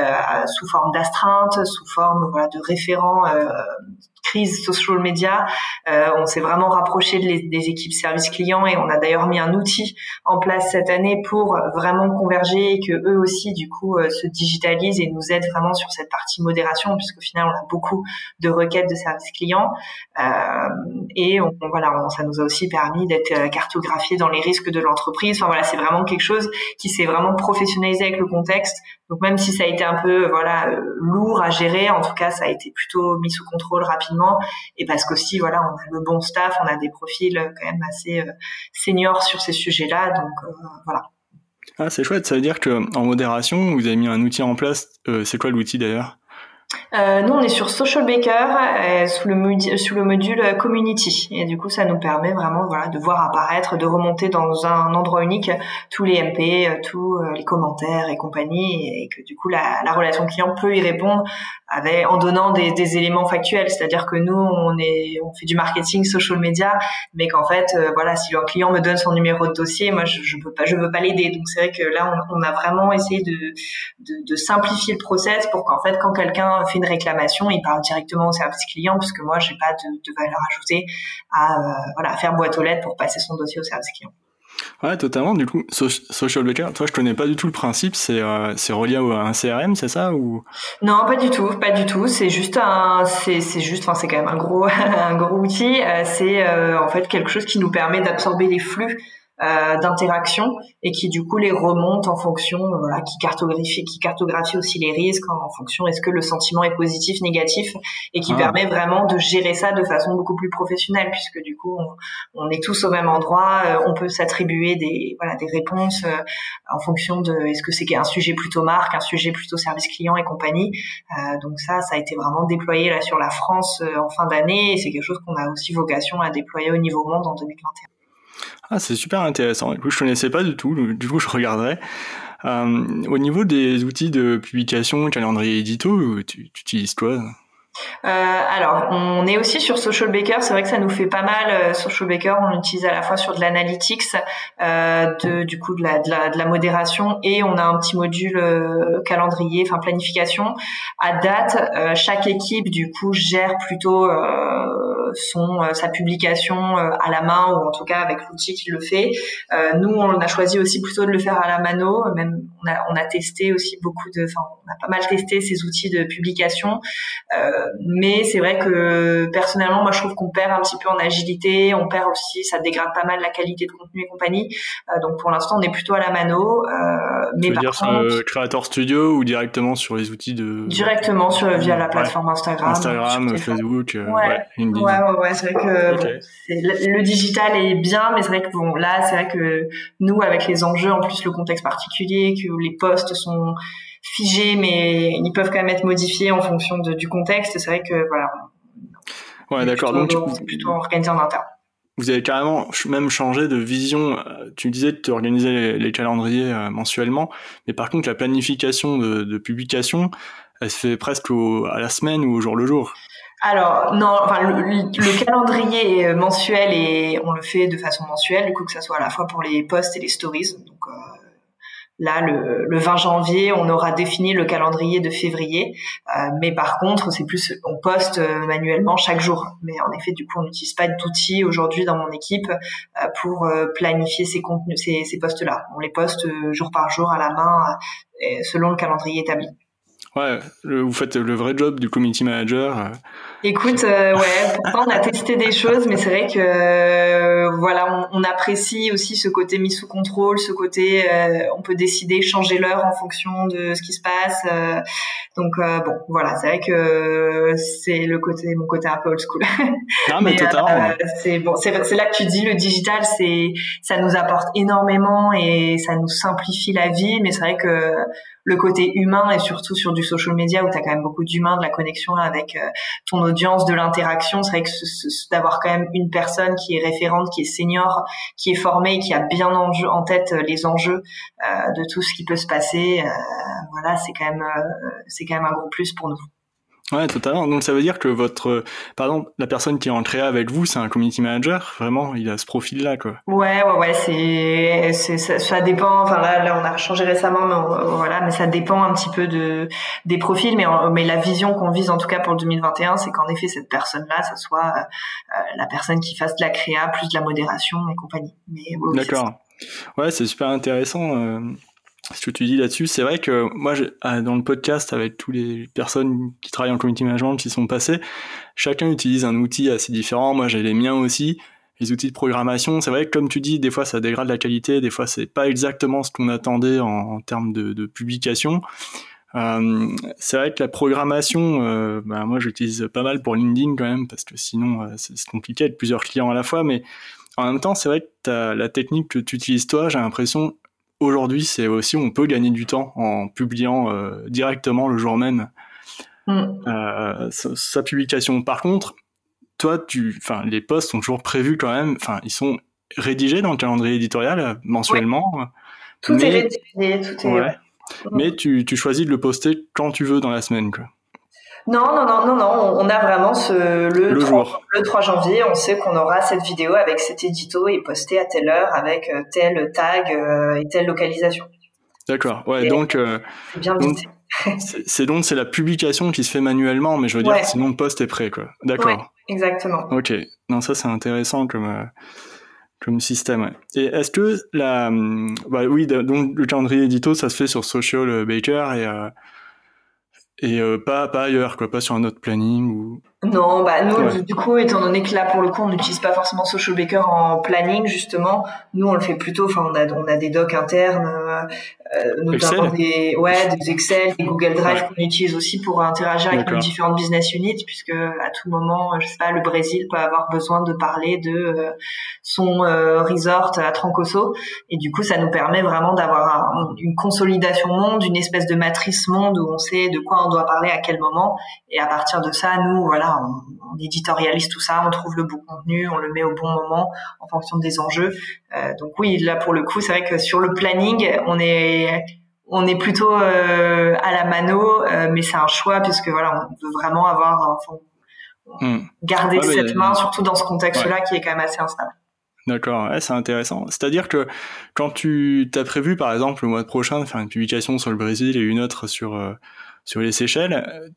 euh, sous forme d'astreinte, sous forme voilà, de référents euh, crise social media, euh, on s'est vraiment rapproché des équipes service clients et on a d'ailleurs mis un outil en place cette année pour vraiment converger et que eux aussi du coup euh, se digitalisent et nous aident vraiment sur cette partie modération puisqu'au final on a beaucoup de requêtes de service clients euh, et on, voilà ça nous a aussi permis d'être euh, cartographié dans les risques de l'entreprise. Enfin voilà c'est vraiment quelque chose qui s'est vraiment professionnalisé avec le contexte donc même si ça a été un peu voilà euh, lourd à gérer, en tout cas ça a été plutôt mis sous contrôle rapidement et parce qu'aussi voilà on a le bon staff, on a des profils euh, quand même assez euh, seniors sur ces sujets-là, donc voilà. Ah c'est chouette, ça veut dire que en modération vous avez mis un outil en place. c'est quoi l'outil d'ailleurs? Euh, nous, on est sur Social Baker euh, sous, le sous le module Community. Et du coup, ça nous permet vraiment voilà, de voir apparaître, de remonter dans un endroit unique tous les MP, euh, tous les commentaires et compagnie. Et que du coup, la, la relation client peut y répondre en donnant des, éléments factuels. C'est-à-dire que nous, on, est, on fait du marketing social media, mais qu'en fait, voilà, si un client me donne son numéro de dossier, moi, je ne peux pas, veux pas l'aider. Donc, c'est vrai que là, on, on, a vraiment essayé de, de, de simplifier le process pour qu'en fait, quand quelqu'un fait une réclamation, il parle directement au service client puisque moi j'ai pas de, valeur ajoutée à euh, voilà faire boîte aux lettres pour passer son dossier au service client. Ouais, totalement. Du coup, Social Baker, toi, je connais pas du tout le principe. C'est euh, relié à un CRM, c'est ça ou? Non, pas du tout, pas du tout. C'est juste un, c'est juste, enfin, c'est quand même un gros un gros outil. Euh, c'est en fait quelque chose qui nous permet d'absorber les flux euh, d'interaction et qui du coup les remonte en fonction euh, voilà qui cartographie qui cartographie aussi les risques en, fonction est-ce que le sentiment est positif négatif et qui ah. permet vraiment de gérer ça de façon beaucoup plus professionnelle puisque du coup on, est tous au même endroit euh, on peut s'attribuer des voilà des réponses en fonction de est-ce que c'est un sujet plutôt marque un sujet plutôt service client et compagnie donc ça ça a été vraiment déployé là sur la France en fin d'année et c'est quelque chose qu'on a aussi vocation à déployer au niveau monde en 2021 ah, c'est super intéressant. Du coup, je connaissais pas du tout. Du coup, je regarderai. Euh, au niveau des outils de publication, calendrier édito, tu utilises quoi euh, alors, on est aussi sur Social Baker. C'est vrai que ça nous fait pas mal. Euh, Social Baker, on l'utilise à la fois sur de l'analytics, euh, de, du coup de la, de la, de, la, modération, et on a un petit module euh, calendrier, enfin planification. À date, euh, chaque équipe du coup gère plutôt son sa publication à la main ou en tout cas avec l'outil qui le fait. nous, on a choisi aussi plutôt de le faire à la mano. Même on a, on a testé aussi beaucoup de, enfin, on a pas mal testé ces outils de publication. Euh, mais c'est vrai que personnellement, moi, je trouve qu'on perd un petit peu en agilité. On perd aussi, ça dégrade pas mal la qualité de contenu et compagnie. Euh, donc pour l'instant, on est plutôt à la mano. Euh, mais tu veux dire sur le Creator Studio ou directement sur les outils de Directement sur via la plateforme Instagram. Instagram, Facebook, ouais. ouais, ouais, ouais, c'est vrai que le, digital est bien, mais c'est vrai que bon, là, c'est vrai que nous, avec les enjeux, en plus le contexte particulier, que les posts sont figés, mais ils peuvent quand même être modifiés en fonction de, du contexte. C'est vrai que voilà. Ouais, d'accord. Donc, c'est plutôt organisé en interne. Vous avez carrément même changé de vision. Tu disais de organiser les, calendriers euh, mensuellement, mais par contre la planification de, de publication, elle se fait presque à la semaine ou au jour le jour? Alors non, enfin le, le, calendrier euh, mensuel et on le fait de façon mensuelle, du coup que ça soit à la fois pour les posts et les stories. Donc euh, Là, le, le, 20 janvier, on aura défini le calendrier de février, euh, mais par contre, c'est plus on poste euh, manuellement chaque jour. Mais en effet, du coup, on n'utilise pas d'outils aujourd'hui dans mon équipe euh, pour planifier ces contenus, ces, ces postes-là. On les poste jour par jour à la main, selon le calendrier établi. Ouais, vous faites le vrai job du community manager. Euh. Écoute, euh, ouais, pourtant on a testé des choses, mais c'est vrai que euh, voilà, on, on, apprécie aussi ce côté mis sous contrôle, ce côté on peut décider changer l'heure en fonction de ce qui se passe. donc bon, voilà, c'est vrai que c'est le côté mon côté un peu old school. Non mais, mais totalement. c'est bon, c'est là que tu dis le digital, c'est ça nous apporte énormément et ça nous simplifie la vie, mais c'est vrai que le côté humain et surtout sur du social media où tu as quand même beaucoup d'humains, de la connexion avec euh, ton audience, de l'interaction. C'est vrai que d'avoir quand même une personne qui est référente, qui est senior, qui est formée, qui a bien en, en tête euh, les enjeux euh, de tout ce qui peut se passer, voilà, c'est quand même c'est quand même un gros plus pour nous. Ouais, totalement. Donc ça veut dire que votre, par exemple, la personne qui est en créa avec vous, c'est un community manager. Vraiment, il a ce profil-là, quoi. Ouais, ouais, ouais. C'est, c'est, ça, ça, dépend. Enfin là, là, on a changé récemment, mais voilà, mais ça dépend un petit peu de des profils. Mais mais la vision qu'on vise, en tout cas pour le 2021, c'est qu'en effet cette personne-là, ça soit euh, la personne qui fasse de la créa plus de la modération et compagnie. Mais D'accord. Ouais, c'est super intéressant. Euh ce que tu dis là-dessus, c'est vrai que moi, ah, dans le podcast, avec toutes les personnes qui travaillent en community management qui sont passées, chacun utilise un outil assez différent. Moi, j'ai les miens aussi. Les outils de programmation, c'est vrai que comme tu dis, des fois ça dégrade la qualité, des fois c'est pas exactement ce qu'on attendait en, termes de, publication. Euh, c'est vrai que la programmation, euh, bah, moi j'utilise pas mal pour LinkedIn quand même, parce que sinon euh, c'est compliqué avec plusieurs clients à la fois, mais en même temps c'est vrai que la technique que tu utilises toi, j'ai l'impression aujourd'hui, c'est aussi on peut gagner du temps en publiant euh, directement le jour même mm. euh, sa, publication. Par contre, toi, tu, enfin, les posts sont toujours prévus quand même. Enfin, ils sont rédigés dans le calendrier éditorial euh, mensuellement. Tout est rédigé, tout est. Mm. Mais tu, tu choisis de le poster quand tu veux dans la semaine, quoi. Non, non, non, non, non. On a vraiment ce, le, 3, le 3 janvier, on sait qu'on aura cette vidéo avec cet édito et postée à telle heure avec euh, tel tag euh, et telle localisation. D'accord. Ouais, donc. Euh, c'est bien C'est donc c'est la publication qui se fait manuellement, mais je veux dire, sinon le post est prêt, quoi. D'accord. exactement. Ok. Non, ça c'est intéressant comme comme système. Et est-ce que la, hum, bah oui, donc le calendrier édito, ça se fait sur Social Baker et et euh, pas pas ailleurs quoi pas sur un autre planning ou non bah nous du coup étant donné que là pour le coup on n'utilise pas forcément Social Baker en planning justement nous on le fait plutôt enfin on a on a des docs internes euh, euh, notamment des, ouais, des Excel, des Google Drive qu'on utilise aussi pour interagir avec nos différentes business units, puisque à tout moment, je sais pas, le Brésil peut avoir besoin de parler de euh, son euh, resort à Trancoso, et du coup, ça nous permet vraiment d'avoir une consolidation monde, une espèce de matrice monde où on sait de quoi on doit parler à quel moment, et à partir de ça, nous, voilà, on, on éditorialise tout ça, on trouve le bon contenu, on le met au bon moment en fonction des enjeux. donc oui, là pour le coup, c'est vrai que sur le planning, on est on est plutôt à la mano, mais c'est un choix puisque voilà, on veut vraiment avoir, hmm. garder cette main, surtout dans ce contexte-là qui est quand même assez instable. D'accord, ouais, c'est intéressant. C'est-à-dire que quand tu t'as prévu, par exemple, le mois prochain de faire une publication sur le Brésil et une autre sur euh, sur les Seychelles,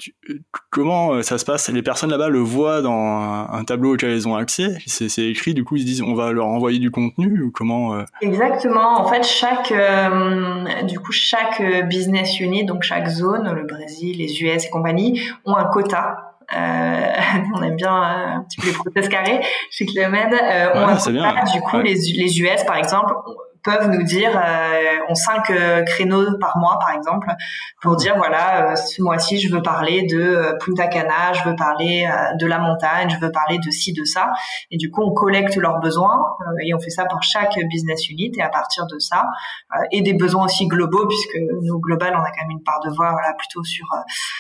comment euh, ça se passe? Les personnes là-bas le voient dans un, tableau auquel elles ont accès? C'est écrit, du coup ils se disent on va leur envoyer du contenu ou comment euh? Exactement. En fait, chaque du coup chaque business unit, donc chaque zone, le Brésil, les US et compagnie, ont un quota euh, on aime bien euh, un petit peu les prothèses carrées chez Clémed. Euh, on a du coup les, les US par exemple peuvent nous dire euh, on cinq euh, créneaux par mois par exemple pour dire voilà euh, ce mois-ci je veux parler de Punta Cana, je veux parler de la montagne, je veux parler de ci de ça. Et du coup on collecte leurs besoins et on fait ça pour chaque business unit. Et à partir de ça et des besoins aussi globaux puisque nous global on a quand même une part de voix voilà plutôt sur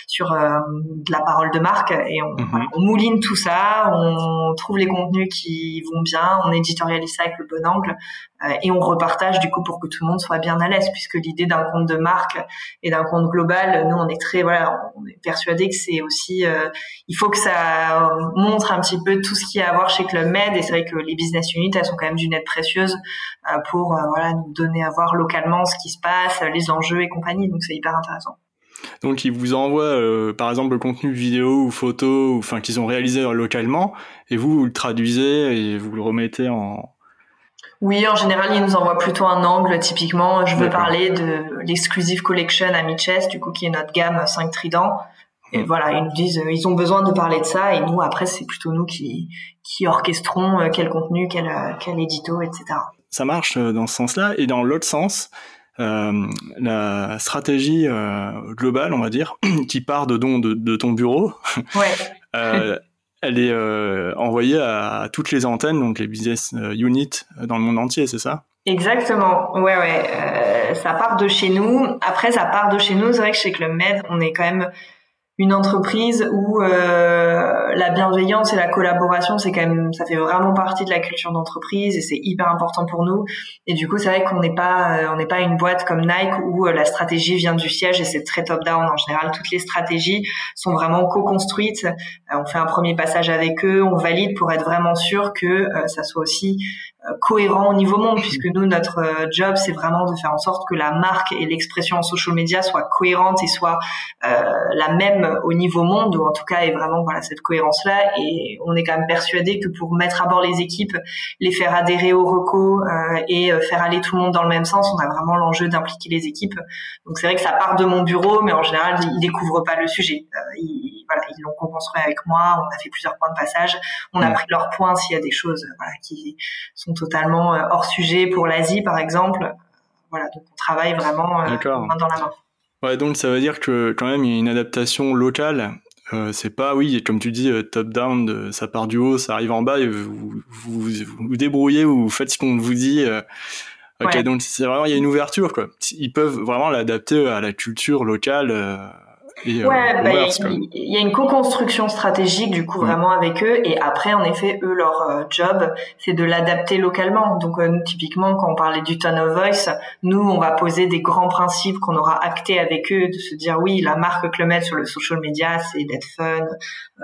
sur de la parole de marque. Et on, mhm. on mouline tout ça, on trouve les contenus qui vont bien, on éditorialise ça avec le bon angle et on repart du coup pour que tout le monde soit bien à l'aise puisque l'idée d'un compte de marque et d'un compte global nous on est très voilà on est persuadé que c'est aussi euh, il faut que ça montre un petit peu tout ce qu'il y a à voir chez Club Med. Et c'est vrai que les business units elles sont quand même d'une aide précieuse euh, pour euh, voilà nous donner à voir localement ce qui se passe les enjeux et compagnie. Donc c'est hyper intéressant. Donc ils vous envoient par exemple le contenu vidéo ou photo, enfin qu'ils ont réalisé localement, et vous, vous le traduisez et vous le remettez en, oui, en général, ils nous envoient plutôt un angle. Typiquement, je veux parler de l'exclusive collection à Chess, du coup, qui est notre gamme 5 tridents. Et voilà, ils nous disent, euh, ils ont besoin de parler de ça, et nous, après, c'est plutôt nous qui, qui orchestrons euh, quel contenu, quel, euh, quel édito, etc. Ça marche dans ce sens-là, et dans l'autre sens, euh, la stratégie globale, on va dire, qui part de, de, de ton bureau, ouais elle est euh, envoyée à, toutes les antennes, donc les business euh, units euh, dans le monde entier, c'est ça? Exactement. Ouais, ouais. ça part de chez nous. Après, ça part de chez nous. C'est vrai que chez Club Med, on est quand même une entreprise où euh, la bienveillance et la collaboration, c'est quand même, ça fait vraiment partie de la culture d'entreprise et c'est hyper important pour nous. Et du coup, c'est vrai qu'on n'est pas, euh, on n'est pas une boîte comme Nike où euh, la stratégie vient du siège et c'est très top down. En général, toutes les stratégies sont vraiment co-construites. on fait un premier passage avec eux, on valide pour être vraiment sûr que ça soit aussi cohérent au niveau monde, puisque nous, notre euh, job, c'est vraiment de faire en sorte que la marque et l'expression en social media soient cohérentes et soient euh, la même au niveau monde, ou en tout cas, est vraiment voilà cette cohérence-là. Et on est quand même persuadé que pour mettre à bord les équipes, les faire adhérer au reco euh, et faire aller tout le monde dans le même sens, on a vraiment l'enjeu d'impliquer les équipes. Donc c'est vrai que ça part de mon bureau, mais en général, ils découvrent pas le sujet. ils, voilà, ils l'ont co-construit avec moi. On a fait plusieurs points de passage. On a pris leurs points s'il y a des choses voilà, qui sont totalement euh, hors sujet pour l'Asie, par exemple. Voilà, donc on travaille vraiment euh, main dans la main. Ouais, donc ça veut dire que quand même il y a une adaptation locale. Euh, c'est pas, oui, comme tu dis, top-down, ça part du haut, ça arrive en bas, et vous vous, vous, débrouillez ou vous faites ce qu'on vous dit. ok, donc c'est vraiment, il y a une ouverture, quoi. Ils peuvent vraiment l'adapter à la culture locale euh, ouais, bah, il y, a une co-construction stratégique du coup vraiment avec eux. Et après en effet eux leur euh, job c'est de l'adapter localement. Donc euh, typiquement quand on parlait du tone of voice, nous on va poser des grands principes qu'on aura actés avec eux de se dire oui la marque Clemet sur le social media c'est d'être fun,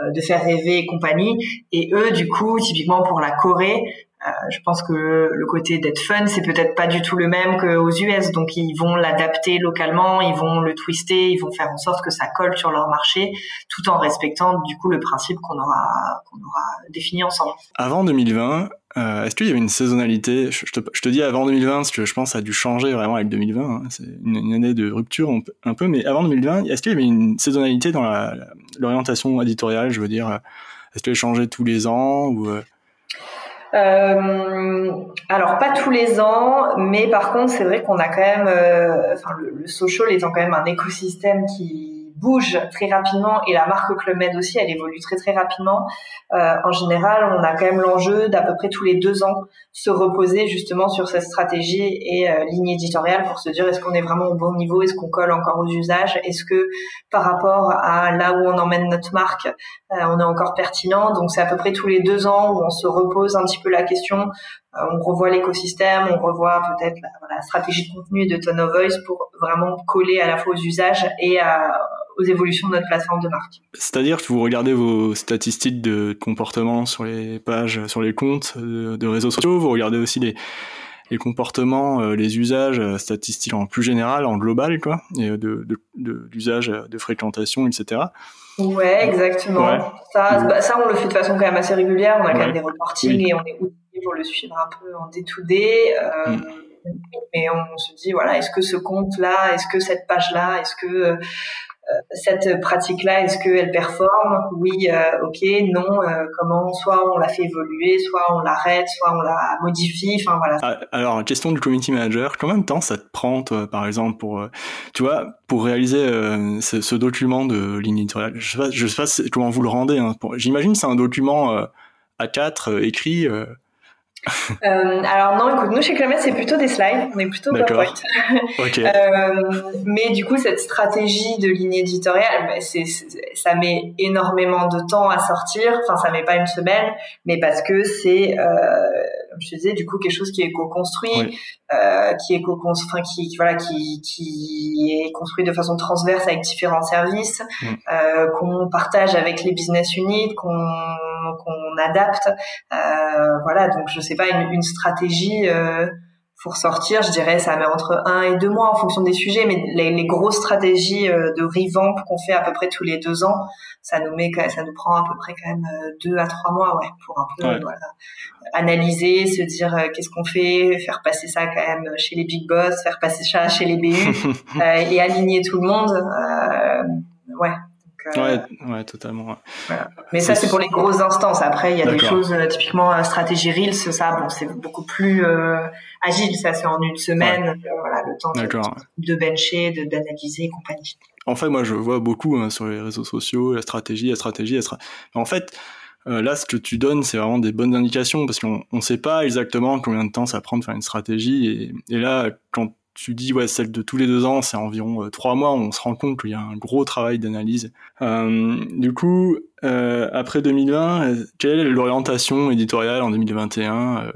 de faire rêver et compagnie. Et eux du coup typiquement pour la Corée euh, je pense que le côté d'être fun, c'est peut-être pas du tout le même qu'aux US. Donc ils vont l'adapter localement, ils vont le twister, ils vont faire en sorte que ça colle sur leur marché, tout en respectant du coup le principe qu'on aura qu'on aura défini ensemble. Avant 2020, euh, est-ce qu'il y avait une saisonnalité? Je te, dis avant 2020 parce que je pense que ça a dû changer vraiment avec 2020. Hein. C'est une, année de rupture un peu, mais avant 2020, est-ce qu'il y avait une saisonnalité dans l'orientation éditoriale? Je veux dire, est-ce qu'elle changeait tous les ans ou euh, euh, alors pas tous les ans, mais par contre c'est vrai qu'on a quand même, euh, enfin le, le, social étant quand même un écosystème qui bouge très rapidement et la marque Club Med aussi, elle évolue très très rapidement. Euh, en général, on a quand même l'enjeu d'à peu près tous les deux ans se reposer justement sur cette stratégie et euh, ligne éditoriale pour se dire est-ce qu'on est vraiment au bon niveau, est-ce qu'on colle encore aux usages, est-ce que par rapport à là où on emmène notre marque, euh, on est encore pertinent? Donc c'est à peu près tous les deux ans où on se repose un petit peu la question on revoit l'écosystème, on revoit peut-être la, stratégie de contenu de Tone of Voice pour vraiment coller à la fois aux usages et aux évolutions de notre plateforme de marque. C'est-à-dire que vous regardez vos statistiques de comportement sur les pages, sur les comptes de réseaux sociaux, vous regardez aussi les, les comportements, euh, les usages euh, statistiques en plus général, en global, quoi, et euh, de, d'usage, de, fréquentation, etc. Ouais, exactement. Ça, bah, ça, on le fait de façon quand même assez régulière. On a quand même des reportings et on est pour le suivre un peu en day-to-day. Mm. Mais on se dit, voilà, est-ce que ce compte-là, est-ce que cette page-là, est-ce que euh, cette pratique-là, est-ce qu'elle performe? Oui, euh, ok, non, euh, comment? Soit on la fait évoluer, soit on l'arrête, soit on la modifie, enfin voilà. Ah, alors, question du community manager, combien de temps ça te prend, toi, par exemple, pour, tu vois, pour réaliser ce, document de ligne éditoriale? Je sais pas, je sais pas comment vous le rendez. Hein, J'imagine c'est un document A4 écrit euh, alors non, écoute, nous chez Clamette, c'est plutôt des slides, on est plutôt PowerPoint. Okay. euh, mais du coup, cette stratégie de ligne éditoriale, bah, ça met énormément de temps à sortir. Enfin, ça met pas une semaine, mais parce que c'est, euh, comme je te disais, du coup, quelque chose qui est co-construit, euh, qui est co-construit, enfin, qui, voilà, qui, qui est construit de façon transverse avec différents services, mm. euh, qu'on partage avec les business units, qu'on qu'on adapte. Euh, voilà, donc je sais pas une, une stratégie euh, pour sortir, je dirais ça met entre un et deux mois en fonction des sujets, mais les, les grosses stratégies euh, de revamp qu'on fait à peu près tous les deux ans, ça nous met, ça nous prend à peu près quand même euh, deux à trois mois, ouais, pour un peu voilà, analyser, se dire qu'est-ce qu'on fait, faire passer ça quand même chez les big boss, faire passer ça chez les BU et aligner tout le monde. ouais, euh, ouais, ouais, totalement. Mais ça, c'est pour les grosses instances. Après, il y a des choses, euh, typiquement euh, stratégie Reels, ça, bon, c'est beaucoup plus agile. Ça, c'est en une semaine, voilà, le temps de, de bencher, d'analyser et compagnie. En fait, moi, je vois beaucoup hein, sur les réseaux sociaux la stratégie, la stratégie, la stratégie. En fait, là, ce que tu donnes, c'est vraiment des bonnes indications parce qu'on ne sait pas exactement combien de temps ça prend de faire une stratégie. Et, et là, quand tu dis ouais celle de tous les deux ans c'est environ euh, trois mois on se rend compte qu'il y a un gros travail d'analyse. Euh, du coup euh, après 2020 quelle est l'orientation éditoriale en 2021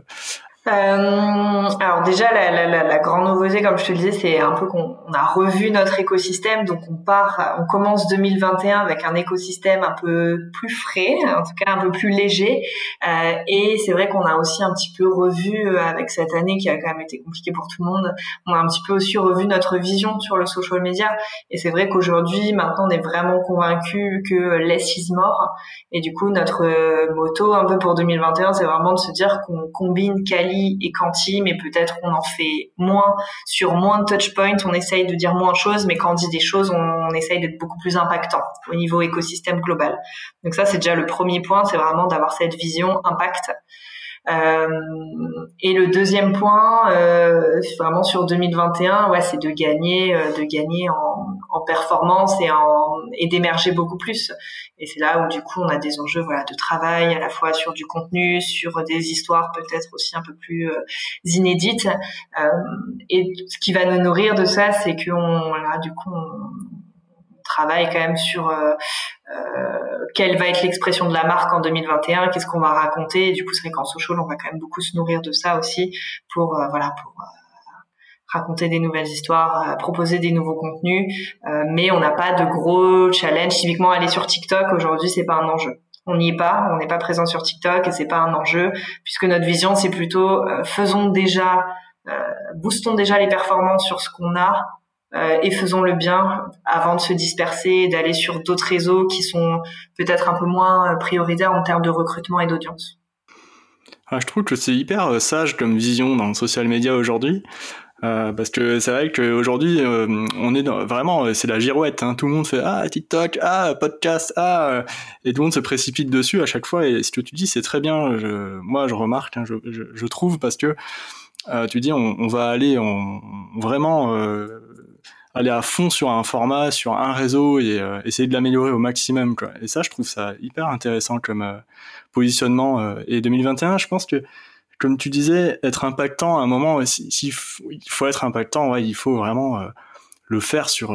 euh, alors déjà, la, grande nouveauté, comme je te le disais, c'est un peu qu'on a revu notre écosystème. Donc on part, on commence 2021 avec un écosystème un peu plus frais, en tout cas un peu plus léger. Euh, et c'est vrai qu'on a aussi un petit peu revu euh, avec cette année qui a quand même été compliquée pour tout le monde. On a un petit peu aussi revu notre vision sur le social media. Et c'est vrai qu'aujourd'hui, maintenant, on est vraiment convaincu que less is more. Et du coup, notre motto un peu pour 2021, c'est vraiment de se dire qu'on combine quali et quanti, mais peut-être on en fait moins sur moins de touch points. On essaye de dire moins de choses, mais quand on dit des choses, on, essaye d'être beaucoup plus impactant au niveau écosystème global. Donc ça, c'est déjà le premier point, c'est vraiment d'avoir cette vision impact. Euh, et le deuxième point, euh, vraiment sur 2021, ouais, c'est de gagner, euh, de gagner en, en, performance et, d'émerger beaucoup plus. Et c'est là où du coup on a des enjeux, voilà, de travail à la fois sur du contenu, sur des histoires peut-être aussi un peu plus euh, inédites. Euh, et ce qui va nous nourrir de ça, c'est qu'on, voilà, du coup, on, travaille quand même sur euh, quelle va être l'expression de la marque en 2021, qu'est-ce qu'on va raconter. Et du coup, c'est vrai qu'en social, on va quand même beaucoup se nourrir de ça aussi pour voilà pour raconter des nouvelles histoires, proposer des nouveaux contenus, mais on n'a pas de gros challenge. Typiquement, aller sur TikTok aujourd'hui, c'est pas un enjeu. On n'y est pas, on n'est pas présent sur TikTok et c'est pas un enjeu puisque notre vision c'est plutôt faisons déjà, boostons déjà les performances sur ce qu'on a euh, et faisons le bien avant de se disperser et d'aller sur d'autres réseaux qui sont peut-être un peu moins euh, prioritaires en termes de recrutement et d'audience. Ah, je trouve que c'est hyper euh, sage comme vision dans le social media aujourd'hui. Euh, parce que c'est vrai qu'aujourd'hui, euh, on est dans, vraiment, c'est la girouette. Hein. Tout le monde fait ah TikTok, ah podcast, ah, et tout le monde se précipite dessus à chaque fois. Et ce que tu dis, c'est très bien. Je, moi, je remarque, hein, je, je, je, trouve parce que euh, tu dis, on, on, va aller on, vraiment aller à fond sur un format, sur un réseau et euh, essayer de l'améliorer au maximum. Quoi. Et ça, je trouve ça hyper intéressant comme euh, positionnement. Euh, et 2021, je pense que, comme tu disais, être impactant à un moment, s'il si, il faut être impactant, ouais, il faut vraiment le faire sur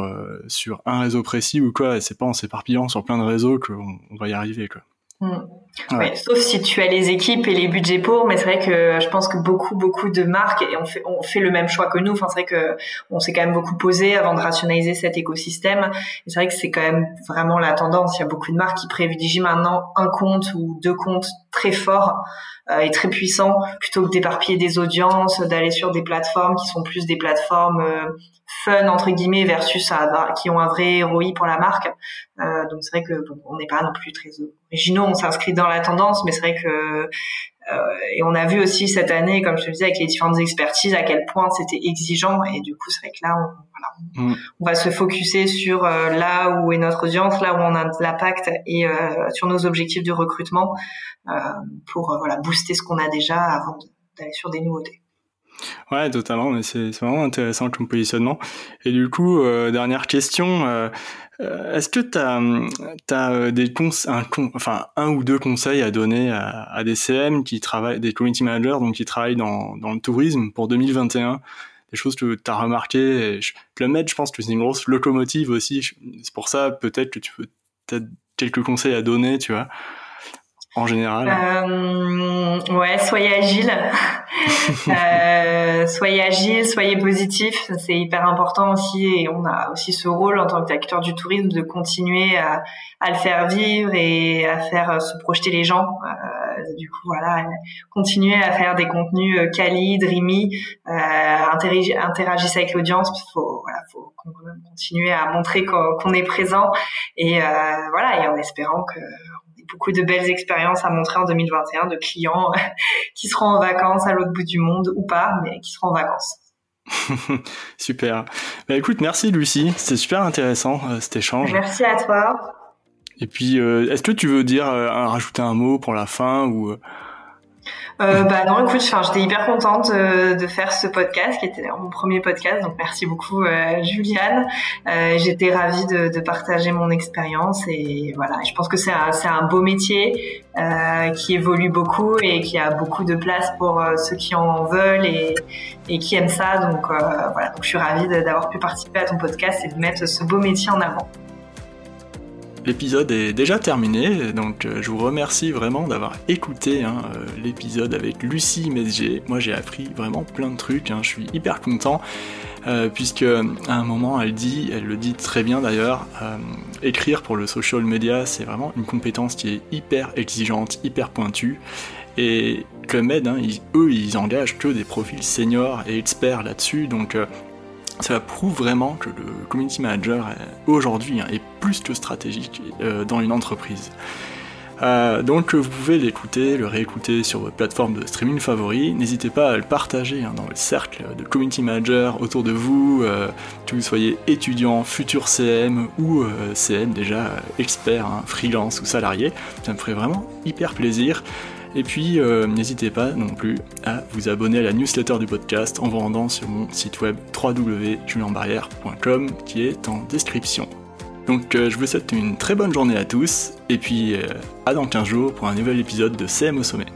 sur un réseau précis ou quoi. C'est pas en s'éparpillant sur plein de réseaux qu'on on va y arriver. Quoi. Mm. sauf si tu as les équipes et les budgets pour, mais c'est vrai que je pense que beaucoup, beaucoup de marques et on fait, on fait le même choix que nous. Enfin, c'est vrai que on s'est quand même beaucoup posé avant de rationaliser cet écosystème. Et c'est vrai que c'est quand même vraiment la tendance. Il y a beaucoup de marques qui privilégient maintenant un compte ou deux comptes très forts euh, et très puissants plutôt que d'éparpiller des audiences, d'aller sur des plateformes qui sont plus des plateformes euh, fun entre guillemets versus qui ont un vrai ROI pour la marque. Euh, donc c'est vrai que on n'est pas non plus très originaux, on s'inscrit dans la tendance, mais c'est vrai que et on a vu aussi cette année, comme je te disais, avec les différentes expertises, à quel point c'était exigeant. Et du coup, c'est vrai que là, on, voilà, mm. on va se focuser sur euh, là où est notre audience, là où on a de l'impact et euh, sur nos objectifs de recrutement euh, pour voilà booster ce qu'on a déjà avant d'aller sur des nouveautés. Ouais, totalement, mais c'est vraiment intéressant comme positionnement. Et du coup, euh, dernière question, euh, euh est-ce que tu as, des cons un, enfin, un ou deux conseils à donner à, des CM qui travaillent, des community managers donc qui travaillent dans, le tourisme pour 2021 des choses que tu as remarquées. le Med, je pense que c'est une grosse locomotive aussi. C'est pour ça, peut-être que tu peux peut-être quelques conseils à donner, tu vois en général euh, Ouais, soyez agile. euh, soyez agile, soyez positif. C'est hyper important aussi. Et on a aussi ce rôle en tant qu'acteur du tourisme de continuer à, à, le faire vivre et à faire se projeter les gens. Euh, du coup, voilà, continuer à faire des contenus euh, quali, dreamy, euh, interagissez avec l'audience. Faut, voilà, faut continuer à montrer qu'on est présent et euh, voilà, et en espérant que beaucoup de belles expériences à montrer en 2021 de clients qui seront en vacances à l'autre bout du monde ou pas, mais qui seront en vacances. super. Bah, écoute, merci Lucie, c'était super intéressant euh, cet échange. Merci à toi. Et puis, euh, est-ce que tu veux dire, euh, rajouter un mot pour la fin ou euh, bah non, écoute, j'étais hyper contente euh, de faire ce podcast qui était mon premier podcast, donc merci beaucoup euh, Juliane. Euh, j'étais ravie de, partager mon expérience et voilà, je pense que c'est un, beau métier qui évolue beaucoup et qui a beaucoup de place pour ceux qui en veulent et, et qui aiment ça. Donc voilà, donc je suis ravie d'avoir pu participer à ton podcast et de mettre ce beau métier en avant. L'épisode est déjà terminé, donc euh, je vous remercie vraiment d'avoir écouté hein, euh, l'épisode avec Lucie Mesger. Moi j'ai appris vraiment plein de trucs, hein, je suis hyper content, euh, puisque à un moment elle dit, elle le dit très bien d'ailleurs, écrire pour le social media c'est vraiment une compétence qui est hyper exigeante, hyper pointue. Et comme aide, hein, eux ils engagent que des profils seniors et experts là-dessus, donc ça prouve vraiment que le community manager aujourd'hui hein, est plus que stratégique euh, dans une entreprise. Euh, donc vous pouvez l'écouter, le réécouter sur votre plateforme de streaming favori. N'hésitez pas à le partager hein, dans le cercle de community manager autour de vous, euh, que vous soyez étudiant, futur CM ou CM déjà expert, hein, freelance ou salarié. Ça me ferait vraiment hyper plaisir. Et puis, euh, n'hésitez pas non plus à vous abonner à la newsletter du podcast en vous rendant sur mon site web www.julienbarrière.com qui est en description. Donc euh, je vous souhaite une très bonne journée à tous et puis euh, à dans 15 jours pour un nouvel épisode de CM au sommet.